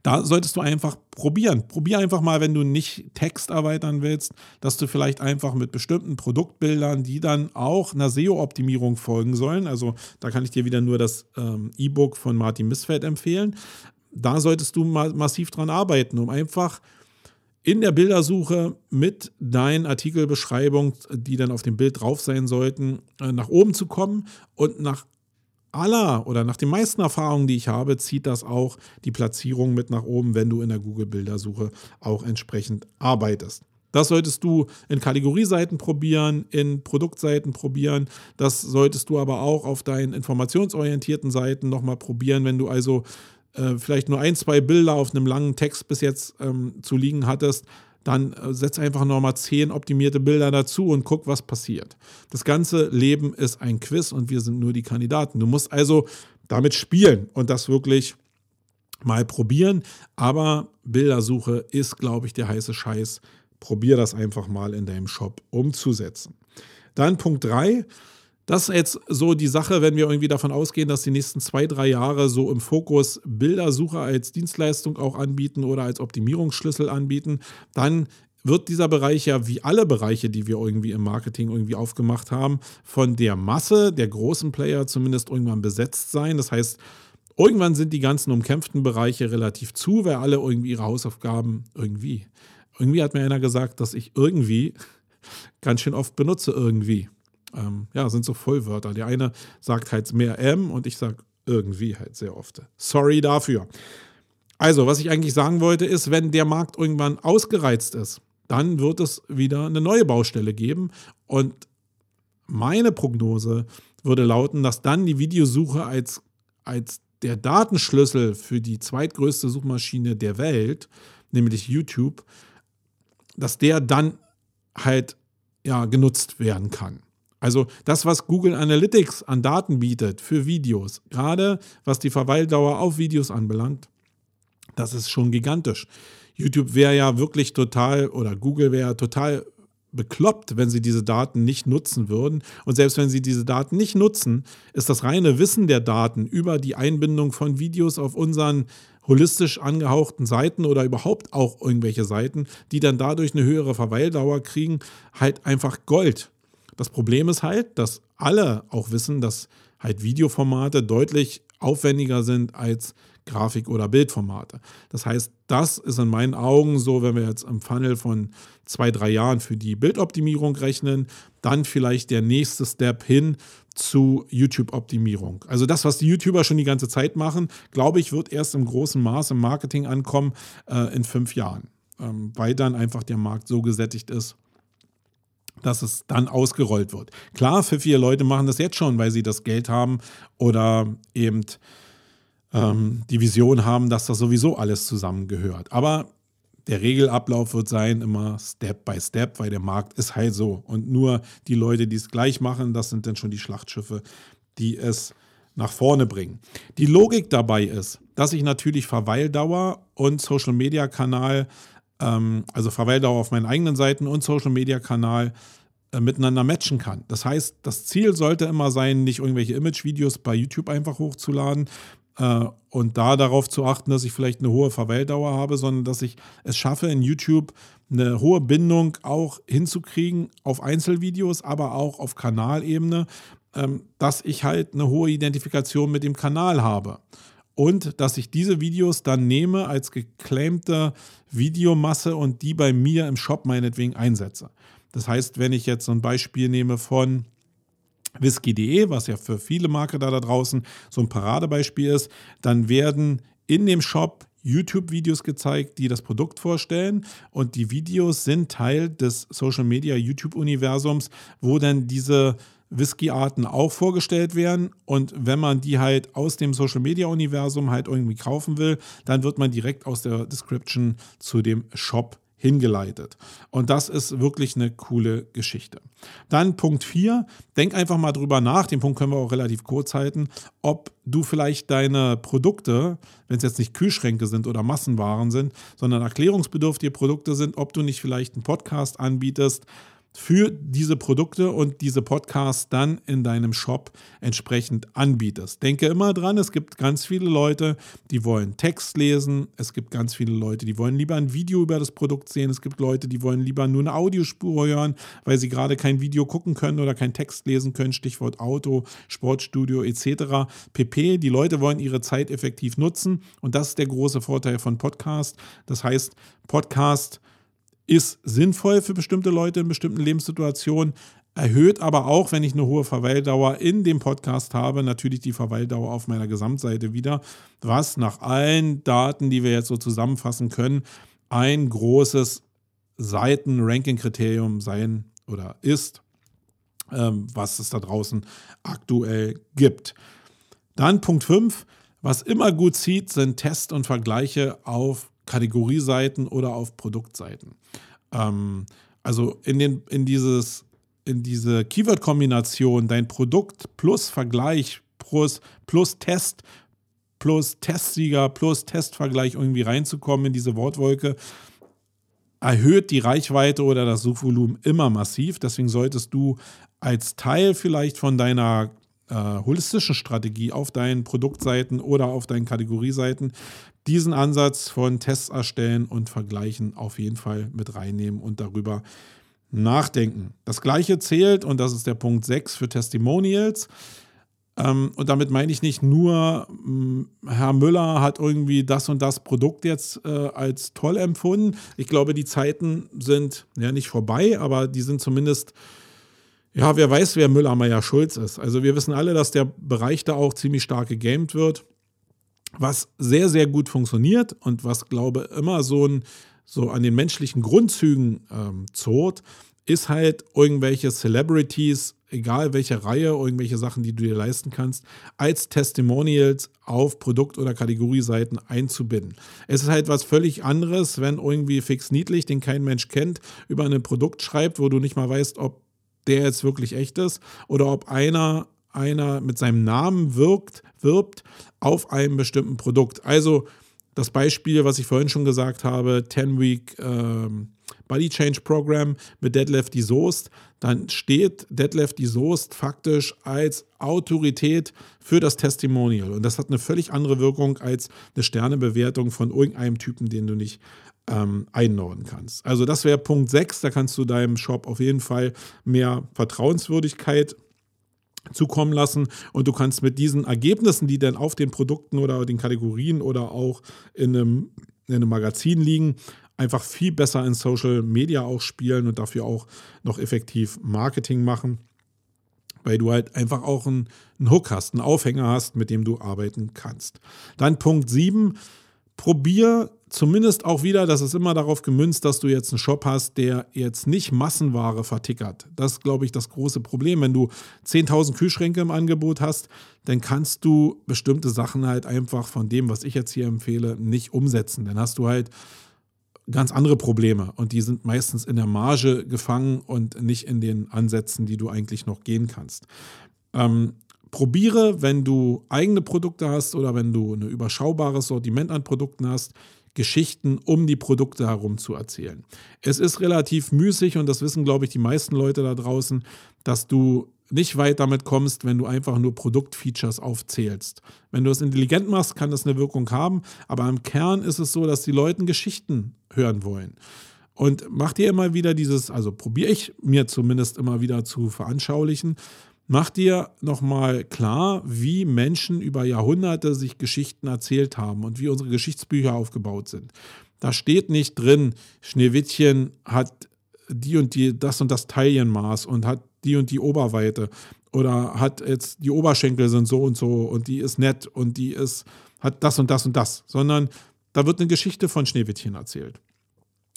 Da solltest du einfach probieren. Probier einfach mal, wenn du nicht Text erweitern willst, dass du vielleicht einfach mit bestimmten Produktbildern, die dann auch einer SEO-Optimierung folgen sollen. Also da kann ich dir wieder nur das ähm, E-Book von Martin Missfeld empfehlen. Da solltest du mal massiv dran arbeiten, um einfach in der Bildersuche mit deinen Artikelbeschreibungen, die dann auf dem Bild drauf sein sollten, äh, nach oben zu kommen und nach aller oder nach den meisten Erfahrungen, die ich habe, zieht das auch die Platzierung mit nach oben, wenn du in der Google-Bildersuche auch entsprechend arbeitest. Das solltest du in Kategorieseiten probieren, in Produktseiten probieren. Das solltest du aber auch auf deinen informationsorientierten Seiten nochmal probieren, wenn du also äh, vielleicht nur ein, zwei Bilder auf einem langen Text bis jetzt ähm, zu liegen hattest dann äh, setz einfach nochmal zehn optimierte Bilder dazu und guck, was passiert. Das ganze Leben ist ein Quiz und wir sind nur die Kandidaten. Du musst also damit spielen und das wirklich mal probieren. Aber Bildersuche ist, glaube ich, der heiße Scheiß. Probier das einfach mal in deinem Shop umzusetzen. Dann Punkt 3. Das ist jetzt so die Sache, wenn wir irgendwie davon ausgehen, dass die nächsten zwei, drei Jahre so im Fokus Bildersuche als Dienstleistung auch anbieten oder als Optimierungsschlüssel anbieten, dann wird dieser Bereich ja wie alle Bereiche, die wir irgendwie im Marketing irgendwie aufgemacht haben, von der Masse der großen Player zumindest irgendwann besetzt sein. Das heißt, irgendwann sind die ganzen umkämpften Bereiche relativ zu, weil alle irgendwie ihre Hausaufgaben irgendwie. Irgendwie hat mir einer gesagt, dass ich irgendwie ganz schön oft benutze irgendwie ähm, ja, sind so Vollwörter. Der eine sagt halt mehr M und ich sage irgendwie halt sehr oft. Sorry dafür. Also, was ich eigentlich sagen wollte, ist, wenn der Markt irgendwann ausgereizt ist, dann wird es wieder eine neue Baustelle geben. Und meine Prognose würde lauten, dass dann die Videosuche als, als der Datenschlüssel für die zweitgrößte Suchmaschine der Welt, nämlich YouTube, dass der dann halt ja genutzt werden kann. Also das, was Google Analytics an Daten bietet für Videos, gerade was die Verweildauer auf Videos anbelangt, das ist schon gigantisch. YouTube wäre ja wirklich total, oder Google wäre total bekloppt, wenn sie diese Daten nicht nutzen würden. Und selbst wenn sie diese Daten nicht nutzen, ist das reine Wissen der Daten über die Einbindung von Videos auf unseren holistisch angehauchten Seiten oder überhaupt auch irgendwelche Seiten, die dann dadurch eine höhere Verweildauer kriegen, halt einfach Gold. Das Problem ist halt, dass alle auch wissen, dass halt Videoformate deutlich aufwendiger sind als Grafik- oder Bildformate. Das heißt, das ist in meinen Augen so, wenn wir jetzt im Funnel von zwei, drei Jahren für die Bildoptimierung rechnen, dann vielleicht der nächste Step hin zu YouTube-Optimierung. Also das, was die YouTuber schon die ganze Zeit machen, glaube ich, wird erst im großen Maß im Marketing ankommen äh, in fünf Jahren, ähm, weil dann einfach der Markt so gesättigt ist, dass es dann ausgerollt wird. Klar, viele Leute machen das jetzt schon, weil sie das Geld haben oder eben ähm, die Vision haben, dass das sowieso alles zusammengehört. Aber der Regelablauf wird sein, immer Step by Step, weil der Markt ist halt so. Und nur die Leute, die es gleich machen, das sind dann schon die Schlachtschiffe, die es nach vorne bringen. Die Logik dabei ist, dass ich natürlich Verweildauer und Social Media Kanal, ähm, also Verweildauer auf meinen eigenen Seiten und Social Media Kanal äh, miteinander matchen kann. Das heißt, das Ziel sollte immer sein, nicht irgendwelche Image-Videos bei YouTube einfach hochzuladen, äh, und da darauf zu achten, dass ich vielleicht eine hohe Verweildauer habe, sondern dass ich es schaffe, in YouTube eine hohe Bindung auch hinzukriegen auf Einzelvideos, aber auch auf Kanalebene, ähm, dass ich halt eine hohe Identifikation mit dem Kanal habe. Und dass ich diese Videos dann nehme als geclaimte Videomasse und die bei mir im Shop meinetwegen einsetze. Das heißt, wenn ich jetzt so ein Beispiel nehme von whisky.de, was ja für viele Marketer da draußen so ein Paradebeispiel ist, dann werden in dem Shop YouTube-Videos gezeigt, die das Produkt vorstellen. Und die Videos sind Teil des Social Media YouTube-Universums, wo dann diese Whisky-Arten auch vorgestellt werden. Und wenn man die halt aus dem Social Media-Universum halt irgendwie kaufen will, dann wird man direkt aus der Description zu dem Shop hingeleitet. Und das ist wirklich eine coole Geschichte. Dann Punkt 4, denk einfach mal drüber nach, den Punkt können wir auch relativ kurz halten, ob du vielleicht deine Produkte, wenn es jetzt nicht Kühlschränke sind oder Massenwaren sind, sondern erklärungsbedürftige Produkte sind, ob du nicht vielleicht einen Podcast anbietest, für diese Produkte und diese Podcasts dann in deinem Shop entsprechend anbietest. Denke immer dran, es gibt ganz viele Leute, die wollen Text lesen, es gibt ganz viele Leute, die wollen lieber ein Video über das Produkt sehen, es gibt Leute, die wollen lieber nur eine Audiospur hören, weil sie gerade kein Video gucken können oder keinen Text lesen können, Stichwort Auto, Sportstudio etc. pp. Die Leute wollen ihre Zeit effektiv nutzen und das ist der große Vorteil von Podcast. Das heißt, Podcast ist sinnvoll für bestimmte Leute in bestimmten Lebenssituationen, erhöht aber auch, wenn ich eine hohe Verweildauer in dem Podcast habe, natürlich die Verweildauer auf meiner Gesamtseite wieder, was nach allen Daten, die wir jetzt so zusammenfassen können, ein großes Seiten-Ranking-Kriterium sein oder ist, ähm, was es da draußen aktuell gibt. Dann Punkt 5, was immer gut zieht, sind Tests und Vergleiche auf Kategorieseiten oder auf Produktseiten. Ähm, also in, den, in, dieses, in diese Keyword-Kombination, dein Produkt plus Vergleich plus, plus Test plus Testsieger plus Testvergleich irgendwie reinzukommen in diese Wortwolke, erhöht die Reichweite oder das Suchvolumen immer massiv. Deswegen solltest du als Teil vielleicht von deiner äh, holistischen Strategie auf deinen Produktseiten oder auf deinen Kategorieseiten diesen Ansatz von Tests erstellen und vergleichen auf jeden Fall mit reinnehmen und darüber nachdenken. Das gleiche zählt, und das ist der Punkt 6 für Testimonials. Ähm, und damit meine ich nicht nur, hm, Herr Müller hat irgendwie das und das Produkt jetzt äh, als toll empfunden. Ich glaube, die Zeiten sind ja nicht vorbei, aber die sind zumindest ja, wer weiß, wer Müller-Meyer Schulz ist. Also wir wissen alle, dass der Bereich da auch ziemlich stark gegamed wird was sehr, sehr gut funktioniert und was, glaube ich, immer so, ein, so an den menschlichen Grundzügen ähm, zort, ist halt irgendwelche Celebrities, egal welche Reihe, irgendwelche Sachen, die du dir leisten kannst, als Testimonials auf Produkt- oder Kategorieseiten einzubinden. Es ist halt was völlig anderes, wenn irgendwie fix niedlich, den kein Mensch kennt, über ein Produkt schreibt, wo du nicht mal weißt, ob der jetzt wirklich echt ist oder ob einer einer mit seinem Namen wirkt, wirbt auf einem bestimmten Produkt. Also das Beispiel, was ich vorhin schon gesagt habe, 10-Week ähm, Body Change Program mit Deadlift die Soest, dann steht Deadlift die Soest faktisch als Autorität für das Testimonial. Und das hat eine völlig andere Wirkung als eine Sternebewertung von irgendeinem Typen, den du nicht ähm, einnorden kannst. Also das wäre Punkt 6, da kannst du deinem Shop auf jeden Fall mehr Vertrauenswürdigkeit zukommen lassen und du kannst mit diesen Ergebnissen, die dann auf den Produkten oder den Kategorien oder auch in einem, in einem Magazin liegen, einfach viel besser in Social Media auch spielen und dafür auch noch effektiv Marketing machen, weil du halt einfach auch einen, einen Hook hast, einen Aufhänger hast, mit dem du arbeiten kannst. Dann Punkt 7, probier zumindest auch wieder, das ist immer darauf gemünzt, dass du jetzt einen Shop hast, der jetzt nicht Massenware vertickert. Das ist, glaube ich, das große Problem. Wenn du 10.000 Kühlschränke im Angebot hast, dann kannst du bestimmte Sachen halt einfach von dem, was ich jetzt hier empfehle, nicht umsetzen. Dann hast du halt ganz andere Probleme und die sind meistens in der Marge gefangen und nicht in den Ansätzen, die du eigentlich noch gehen kannst. Ähm, probiere, wenn du eigene Produkte hast oder wenn du ein überschaubares Sortiment an Produkten hast, Geschichten um die Produkte herum zu erzählen. Es ist relativ müßig und das wissen, glaube ich, die meisten Leute da draußen, dass du nicht weit damit kommst, wenn du einfach nur Produktfeatures aufzählst. Wenn du es intelligent machst, kann das eine Wirkung haben, aber im Kern ist es so, dass die Leute Geschichten hören wollen. Und mach dir immer wieder dieses, also probiere ich mir zumindest immer wieder zu veranschaulichen, Mach dir nochmal klar, wie Menschen über Jahrhunderte sich Geschichten erzählt haben und wie unsere Geschichtsbücher aufgebaut sind. Da steht nicht drin, Schneewittchen hat die und die, das und das Taillenmaß und hat die und die Oberweite oder hat jetzt die Oberschenkel sind so und so und die ist nett und die ist, hat das und das und das, sondern da wird eine Geschichte von Schneewittchen erzählt.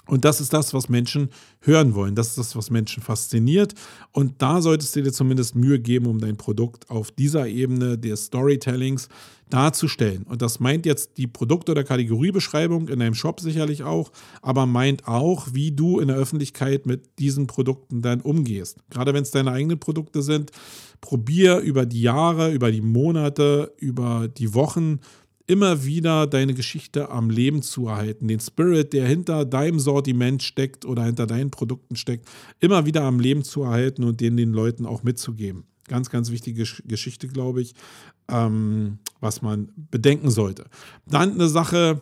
Und das ist das, was Menschen hören wollen. Das ist das, was Menschen fasziniert. Und da solltest du dir zumindest Mühe geben, um dein Produkt auf dieser Ebene des Storytellings darzustellen. Und das meint jetzt die Produkt- oder Kategoriebeschreibung in deinem Shop sicherlich auch, aber meint auch, wie du in der Öffentlichkeit mit diesen Produkten dann umgehst. Gerade wenn es deine eigenen Produkte sind, probier über die Jahre, über die Monate, über die Wochen immer wieder deine Geschichte am Leben zu erhalten, den Spirit, der hinter deinem Sortiment steckt oder hinter deinen Produkten steckt, immer wieder am Leben zu erhalten und den den Leuten auch mitzugeben. Ganz, ganz wichtige Geschichte, glaube ich, ähm, was man bedenken sollte. Dann eine Sache,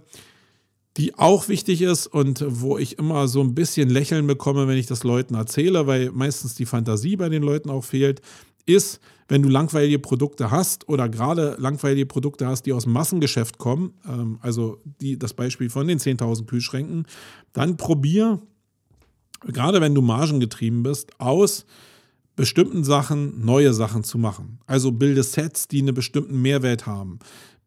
die auch wichtig ist und wo ich immer so ein bisschen Lächeln bekomme, wenn ich das Leuten erzähle, weil meistens die Fantasie bei den Leuten auch fehlt, ist, wenn du langweilige Produkte hast oder gerade langweilige Produkte hast, die aus dem Massengeschäft kommen, ähm, also die, das Beispiel von den 10.000 Kühlschränken, dann probier, gerade wenn du margengetrieben bist, aus bestimmten Sachen neue Sachen zu machen. Also bilde Sets, die einen bestimmten Mehrwert haben.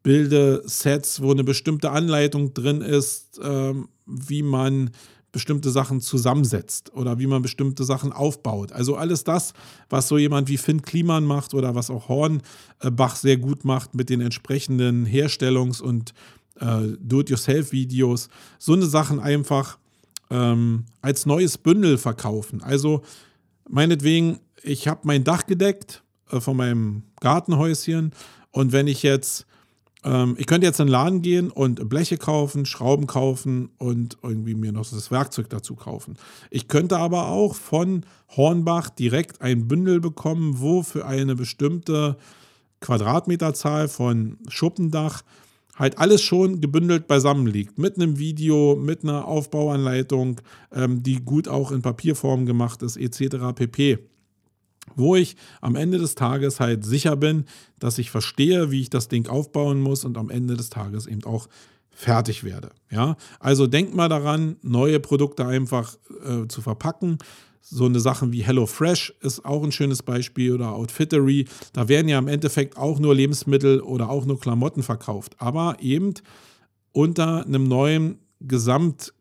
Bilde Sets, wo eine bestimmte Anleitung drin ist, ähm, wie man bestimmte Sachen zusammensetzt oder wie man bestimmte Sachen aufbaut. Also alles das, was so jemand wie Finn Kliman macht oder was auch Hornbach sehr gut macht mit den entsprechenden Herstellungs- und äh, Do-it-yourself-Videos. So eine Sachen einfach ähm, als neues Bündel verkaufen. Also meinetwegen, ich habe mein Dach gedeckt äh, von meinem Gartenhäuschen und wenn ich jetzt ähm, ich könnte jetzt in den Laden gehen und Bleche kaufen, Schrauben kaufen und irgendwie mir noch das Werkzeug dazu kaufen. Ich könnte aber auch von Hornbach direkt ein Bündel bekommen, wo für eine bestimmte Quadratmeterzahl von Schuppendach halt alles schon gebündelt beisammen liegt. Mit einem Video, mit einer Aufbauanleitung, ähm, die gut auch in Papierform gemacht ist, etc. pp wo ich am Ende des Tages halt sicher bin, dass ich verstehe, wie ich das Ding aufbauen muss und am Ende des Tages eben auch fertig werde. Ja, also denkt mal daran, neue Produkte einfach äh, zu verpacken. So eine Sachen wie HelloFresh ist auch ein schönes Beispiel oder Outfittery. Da werden ja im Endeffekt auch nur Lebensmittel oder auch nur Klamotten verkauft, aber eben unter einem neuen Gesamt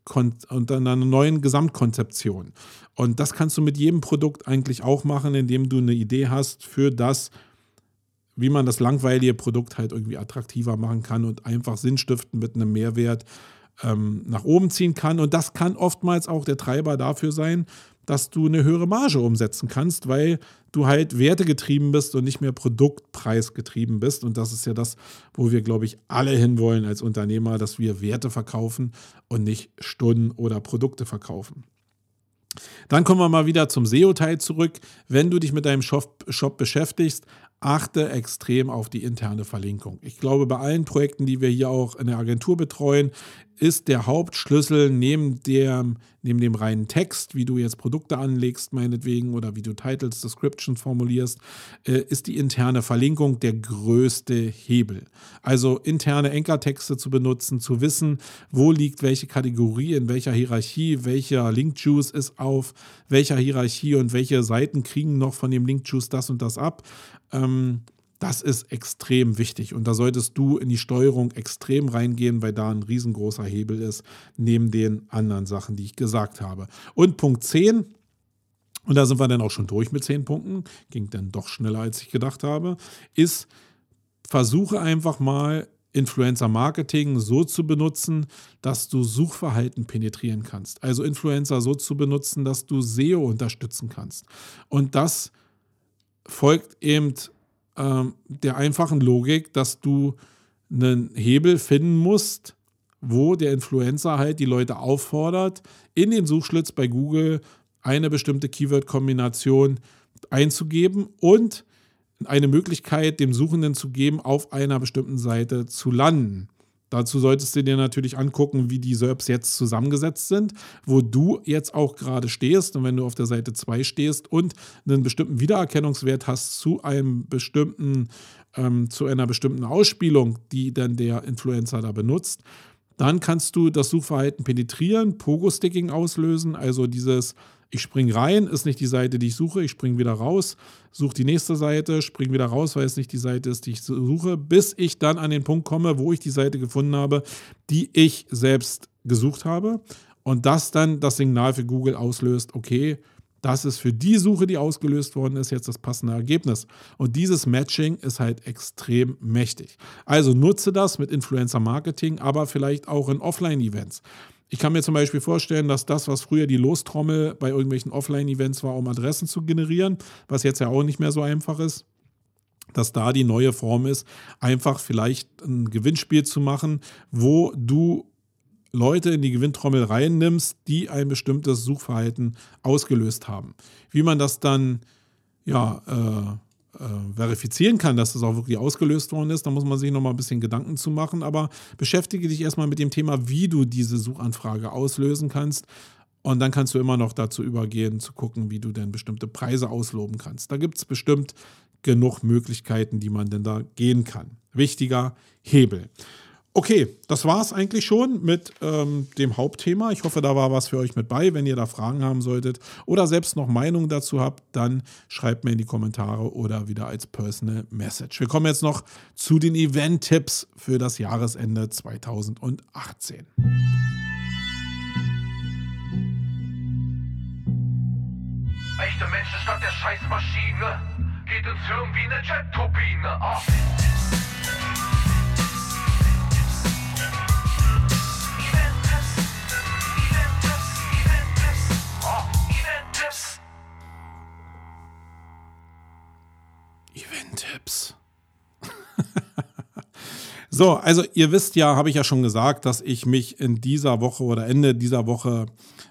unter einer neuen Gesamtkonzeption. Und das kannst du mit jedem Produkt eigentlich auch machen, indem du eine Idee hast für das, wie man das langweilige Produkt halt irgendwie attraktiver machen kann und einfach sinnstiften mit einem Mehrwert ähm, nach oben ziehen kann. Und das kann oftmals auch der Treiber dafür sein, dass du eine höhere Marge umsetzen kannst, weil du halt wertegetrieben bist und nicht mehr produktpreisgetrieben bist. Und das ist ja das, wo wir, glaube ich, alle hinwollen als Unternehmer, dass wir Werte verkaufen und nicht Stunden oder Produkte verkaufen. Dann kommen wir mal wieder zum SEO-Teil zurück. Wenn du dich mit deinem Shop, Shop beschäftigst, achte extrem auf die interne Verlinkung. Ich glaube, bei allen Projekten, die wir hier auch in der Agentur betreuen, ist der Hauptschlüssel neben dem, neben dem reinen Text, wie du jetzt Produkte anlegst, meinetwegen, oder wie du Titles, Descriptions formulierst, äh, ist die interne Verlinkung der größte Hebel. Also interne Ankertexte zu benutzen, zu wissen, wo liegt welche Kategorie, in welcher Hierarchie, welcher Link-Juice ist auf welcher Hierarchie und welche Seiten kriegen noch von dem Link-Juice das und das ab. Ähm, das ist extrem wichtig und da solltest du in die Steuerung extrem reingehen, weil da ein riesengroßer Hebel ist, neben den anderen Sachen, die ich gesagt habe. Und Punkt 10, und da sind wir dann auch schon durch mit 10 Punkten, ging dann doch schneller, als ich gedacht habe, ist, versuche einfach mal Influencer Marketing so zu benutzen, dass du Suchverhalten penetrieren kannst. Also Influencer so zu benutzen, dass du SEO unterstützen kannst. Und das folgt eben ähm, der einfachen Logik, dass du einen Hebel finden musst, wo der Influencer halt die Leute auffordert, in den Suchschlitz bei Google eine bestimmte Keyword-Kombination einzugeben und eine Möglichkeit dem Suchenden zu geben, auf einer bestimmten Seite zu landen. Dazu solltest du dir natürlich angucken, wie die SERPs jetzt zusammengesetzt sind, wo du jetzt auch gerade stehst. Und wenn du auf der Seite 2 stehst und einen bestimmten Wiedererkennungswert hast zu einem bestimmten, ähm, zu einer bestimmten Ausspielung, die dann der Influencer da benutzt, dann kannst du das Suchverhalten penetrieren, Pogo-Sticking auslösen, also dieses ich springe rein, ist nicht die Seite, die ich suche, ich springe wieder raus, suche die nächste Seite, springe wieder raus, weil es nicht die Seite ist, die ich suche, bis ich dann an den Punkt komme, wo ich die Seite gefunden habe, die ich selbst gesucht habe und das dann das Signal für Google auslöst, okay, das ist für die Suche, die ausgelöst worden ist, jetzt das passende Ergebnis. Und dieses Matching ist halt extrem mächtig. Also nutze das mit Influencer Marketing, aber vielleicht auch in Offline-Events. Ich kann mir zum Beispiel vorstellen, dass das, was früher die Lostrommel bei irgendwelchen Offline-Events war, um Adressen zu generieren, was jetzt ja auch nicht mehr so einfach ist, dass da die neue Form ist, einfach vielleicht ein Gewinnspiel zu machen, wo du Leute in die Gewinntrommel reinnimmst, die ein bestimmtes Suchverhalten ausgelöst haben. Wie man das dann ja, äh, äh, verifizieren kann, dass das auch wirklich ausgelöst worden ist, da muss man sich noch mal ein bisschen Gedanken zu machen. Aber beschäftige dich erstmal mit dem Thema, wie du diese Suchanfrage auslösen kannst. Und dann kannst du immer noch dazu übergehen, zu gucken, wie du denn bestimmte Preise ausloben kannst. Da gibt es bestimmt genug Möglichkeiten, die man denn da gehen kann. Wichtiger Hebel. Okay, das war es eigentlich schon mit ähm, dem Hauptthema. Ich hoffe, da war was für euch mit bei. Wenn ihr da Fragen haben solltet oder selbst noch Meinungen dazu habt, dann schreibt mir in die Kommentare oder wieder als Personal Message. Wir kommen jetzt noch zu den Event-Tipps für das Jahresende 2018. Echte Menschen statt der Scheißmaschine geht ins Hirn wie eine Jet-Turbine. Oh. Event-Tipps. so, also ihr wisst ja, habe ich ja schon gesagt, dass ich mich in dieser Woche oder Ende dieser Woche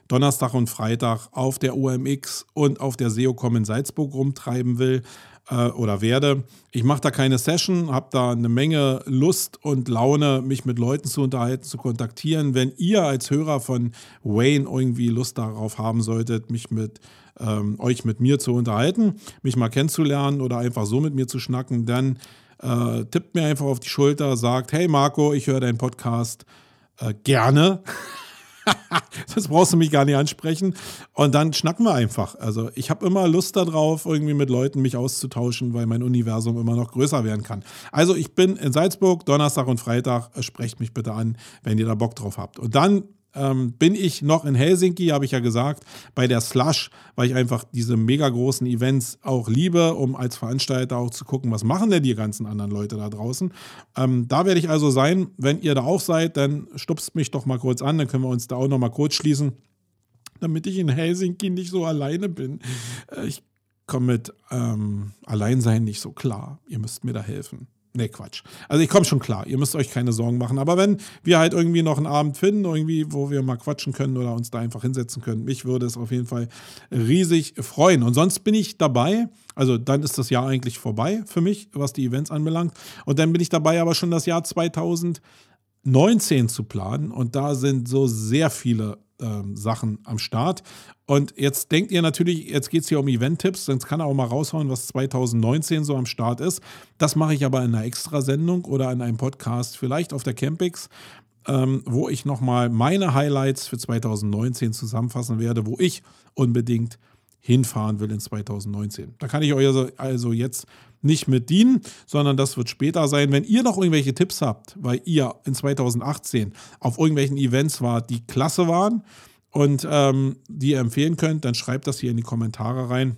Donnerstag und Freitag auf der OMX und auf der SEOCom in Salzburg rumtreiben will äh, oder werde. Ich mache da keine Session, habe da eine Menge Lust und Laune, mich mit Leuten zu unterhalten, zu kontaktieren. Wenn ihr als Hörer von Wayne irgendwie Lust darauf haben solltet, mich mit ähm, euch mit mir zu unterhalten, mich mal kennenzulernen oder einfach so mit mir zu schnacken, dann äh, tippt mir einfach auf die Schulter, sagt, hey Marco, ich höre deinen Podcast äh, gerne. das brauchst du mich gar nicht ansprechen. Und dann schnacken wir einfach. Also ich habe immer Lust darauf, irgendwie mit Leuten mich auszutauschen, weil mein Universum immer noch größer werden kann. Also ich bin in Salzburg, Donnerstag und Freitag. Sprecht mich bitte an, wenn ihr da Bock drauf habt. Und dann ähm, bin ich noch in Helsinki, habe ich ja gesagt, bei der Slush, weil ich einfach diese mega großen Events auch liebe, um als Veranstalter auch zu gucken, was machen denn die ganzen anderen Leute da draußen. Ähm, da werde ich also sein. Wenn ihr da auch seid, dann stupst mich doch mal kurz an, dann können wir uns da auch noch mal kurz schließen damit ich in Helsinki nicht so alleine bin. Äh, ich komme mit ähm, Alleinsein nicht so klar. Ihr müsst mir da helfen. Nee, Quatsch. Also ich komme schon klar, ihr müsst euch keine Sorgen machen. Aber wenn wir halt irgendwie noch einen Abend finden, irgendwie, wo wir mal quatschen können oder uns da einfach hinsetzen können, mich würde es auf jeden Fall riesig freuen. Und sonst bin ich dabei. Also dann ist das Jahr eigentlich vorbei für mich, was die Events anbelangt. Und dann bin ich dabei, aber schon das Jahr 2019 zu planen. Und da sind so sehr viele ähm, Sachen am Start. Und jetzt denkt ihr natürlich, jetzt geht es hier um Event-Tipps, sonst kann er auch mal raushauen, was 2019 so am Start ist. Das mache ich aber in einer Extrasendung oder in einem Podcast, vielleicht auf der Campix, ähm, wo ich nochmal meine Highlights für 2019 zusammenfassen werde, wo ich unbedingt hinfahren will in 2019. Da kann ich euch also, also jetzt nicht mit dienen, sondern das wird später sein. Wenn ihr noch irgendwelche Tipps habt, weil ihr in 2018 auf irgendwelchen Events wart, die klasse waren und ähm, die ihr empfehlen könnt, dann schreibt das hier in die Kommentare rein.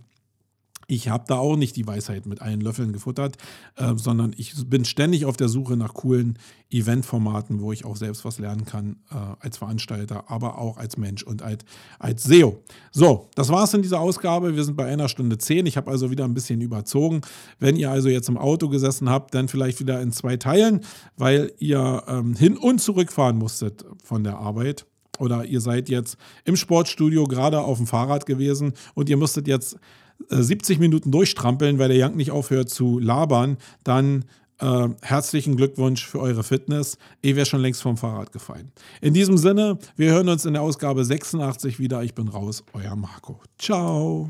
Ich habe da auch nicht die Weisheit mit allen Löffeln gefuttert, äh, sondern ich bin ständig auf der Suche nach coolen Eventformaten, wo ich auch selbst was lernen kann äh, als Veranstalter, aber auch als Mensch und als, als SEO. So, das war's in dieser Ausgabe. Wir sind bei einer Stunde zehn. Ich habe also wieder ein bisschen überzogen. Wenn ihr also jetzt im Auto gesessen habt, dann vielleicht wieder in zwei Teilen, weil ihr ähm, hin und zurück fahren musstet von der Arbeit oder ihr seid jetzt im Sportstudio gerade auf dem Fahrrad gewesen und ihr musstet jetzt 70 äh, Minuten durchstrampeln, weil der Jank nicht aufhört zu labern, dann äh, herzlichen Glückwunsch für eure Fitness. Ich wäre schon längst vom Fahrrad gefallen. In diesem Sinne, wir hören uns in der Ausgabe 86 wieder. Ich bin raus, euer Marco. Ciao.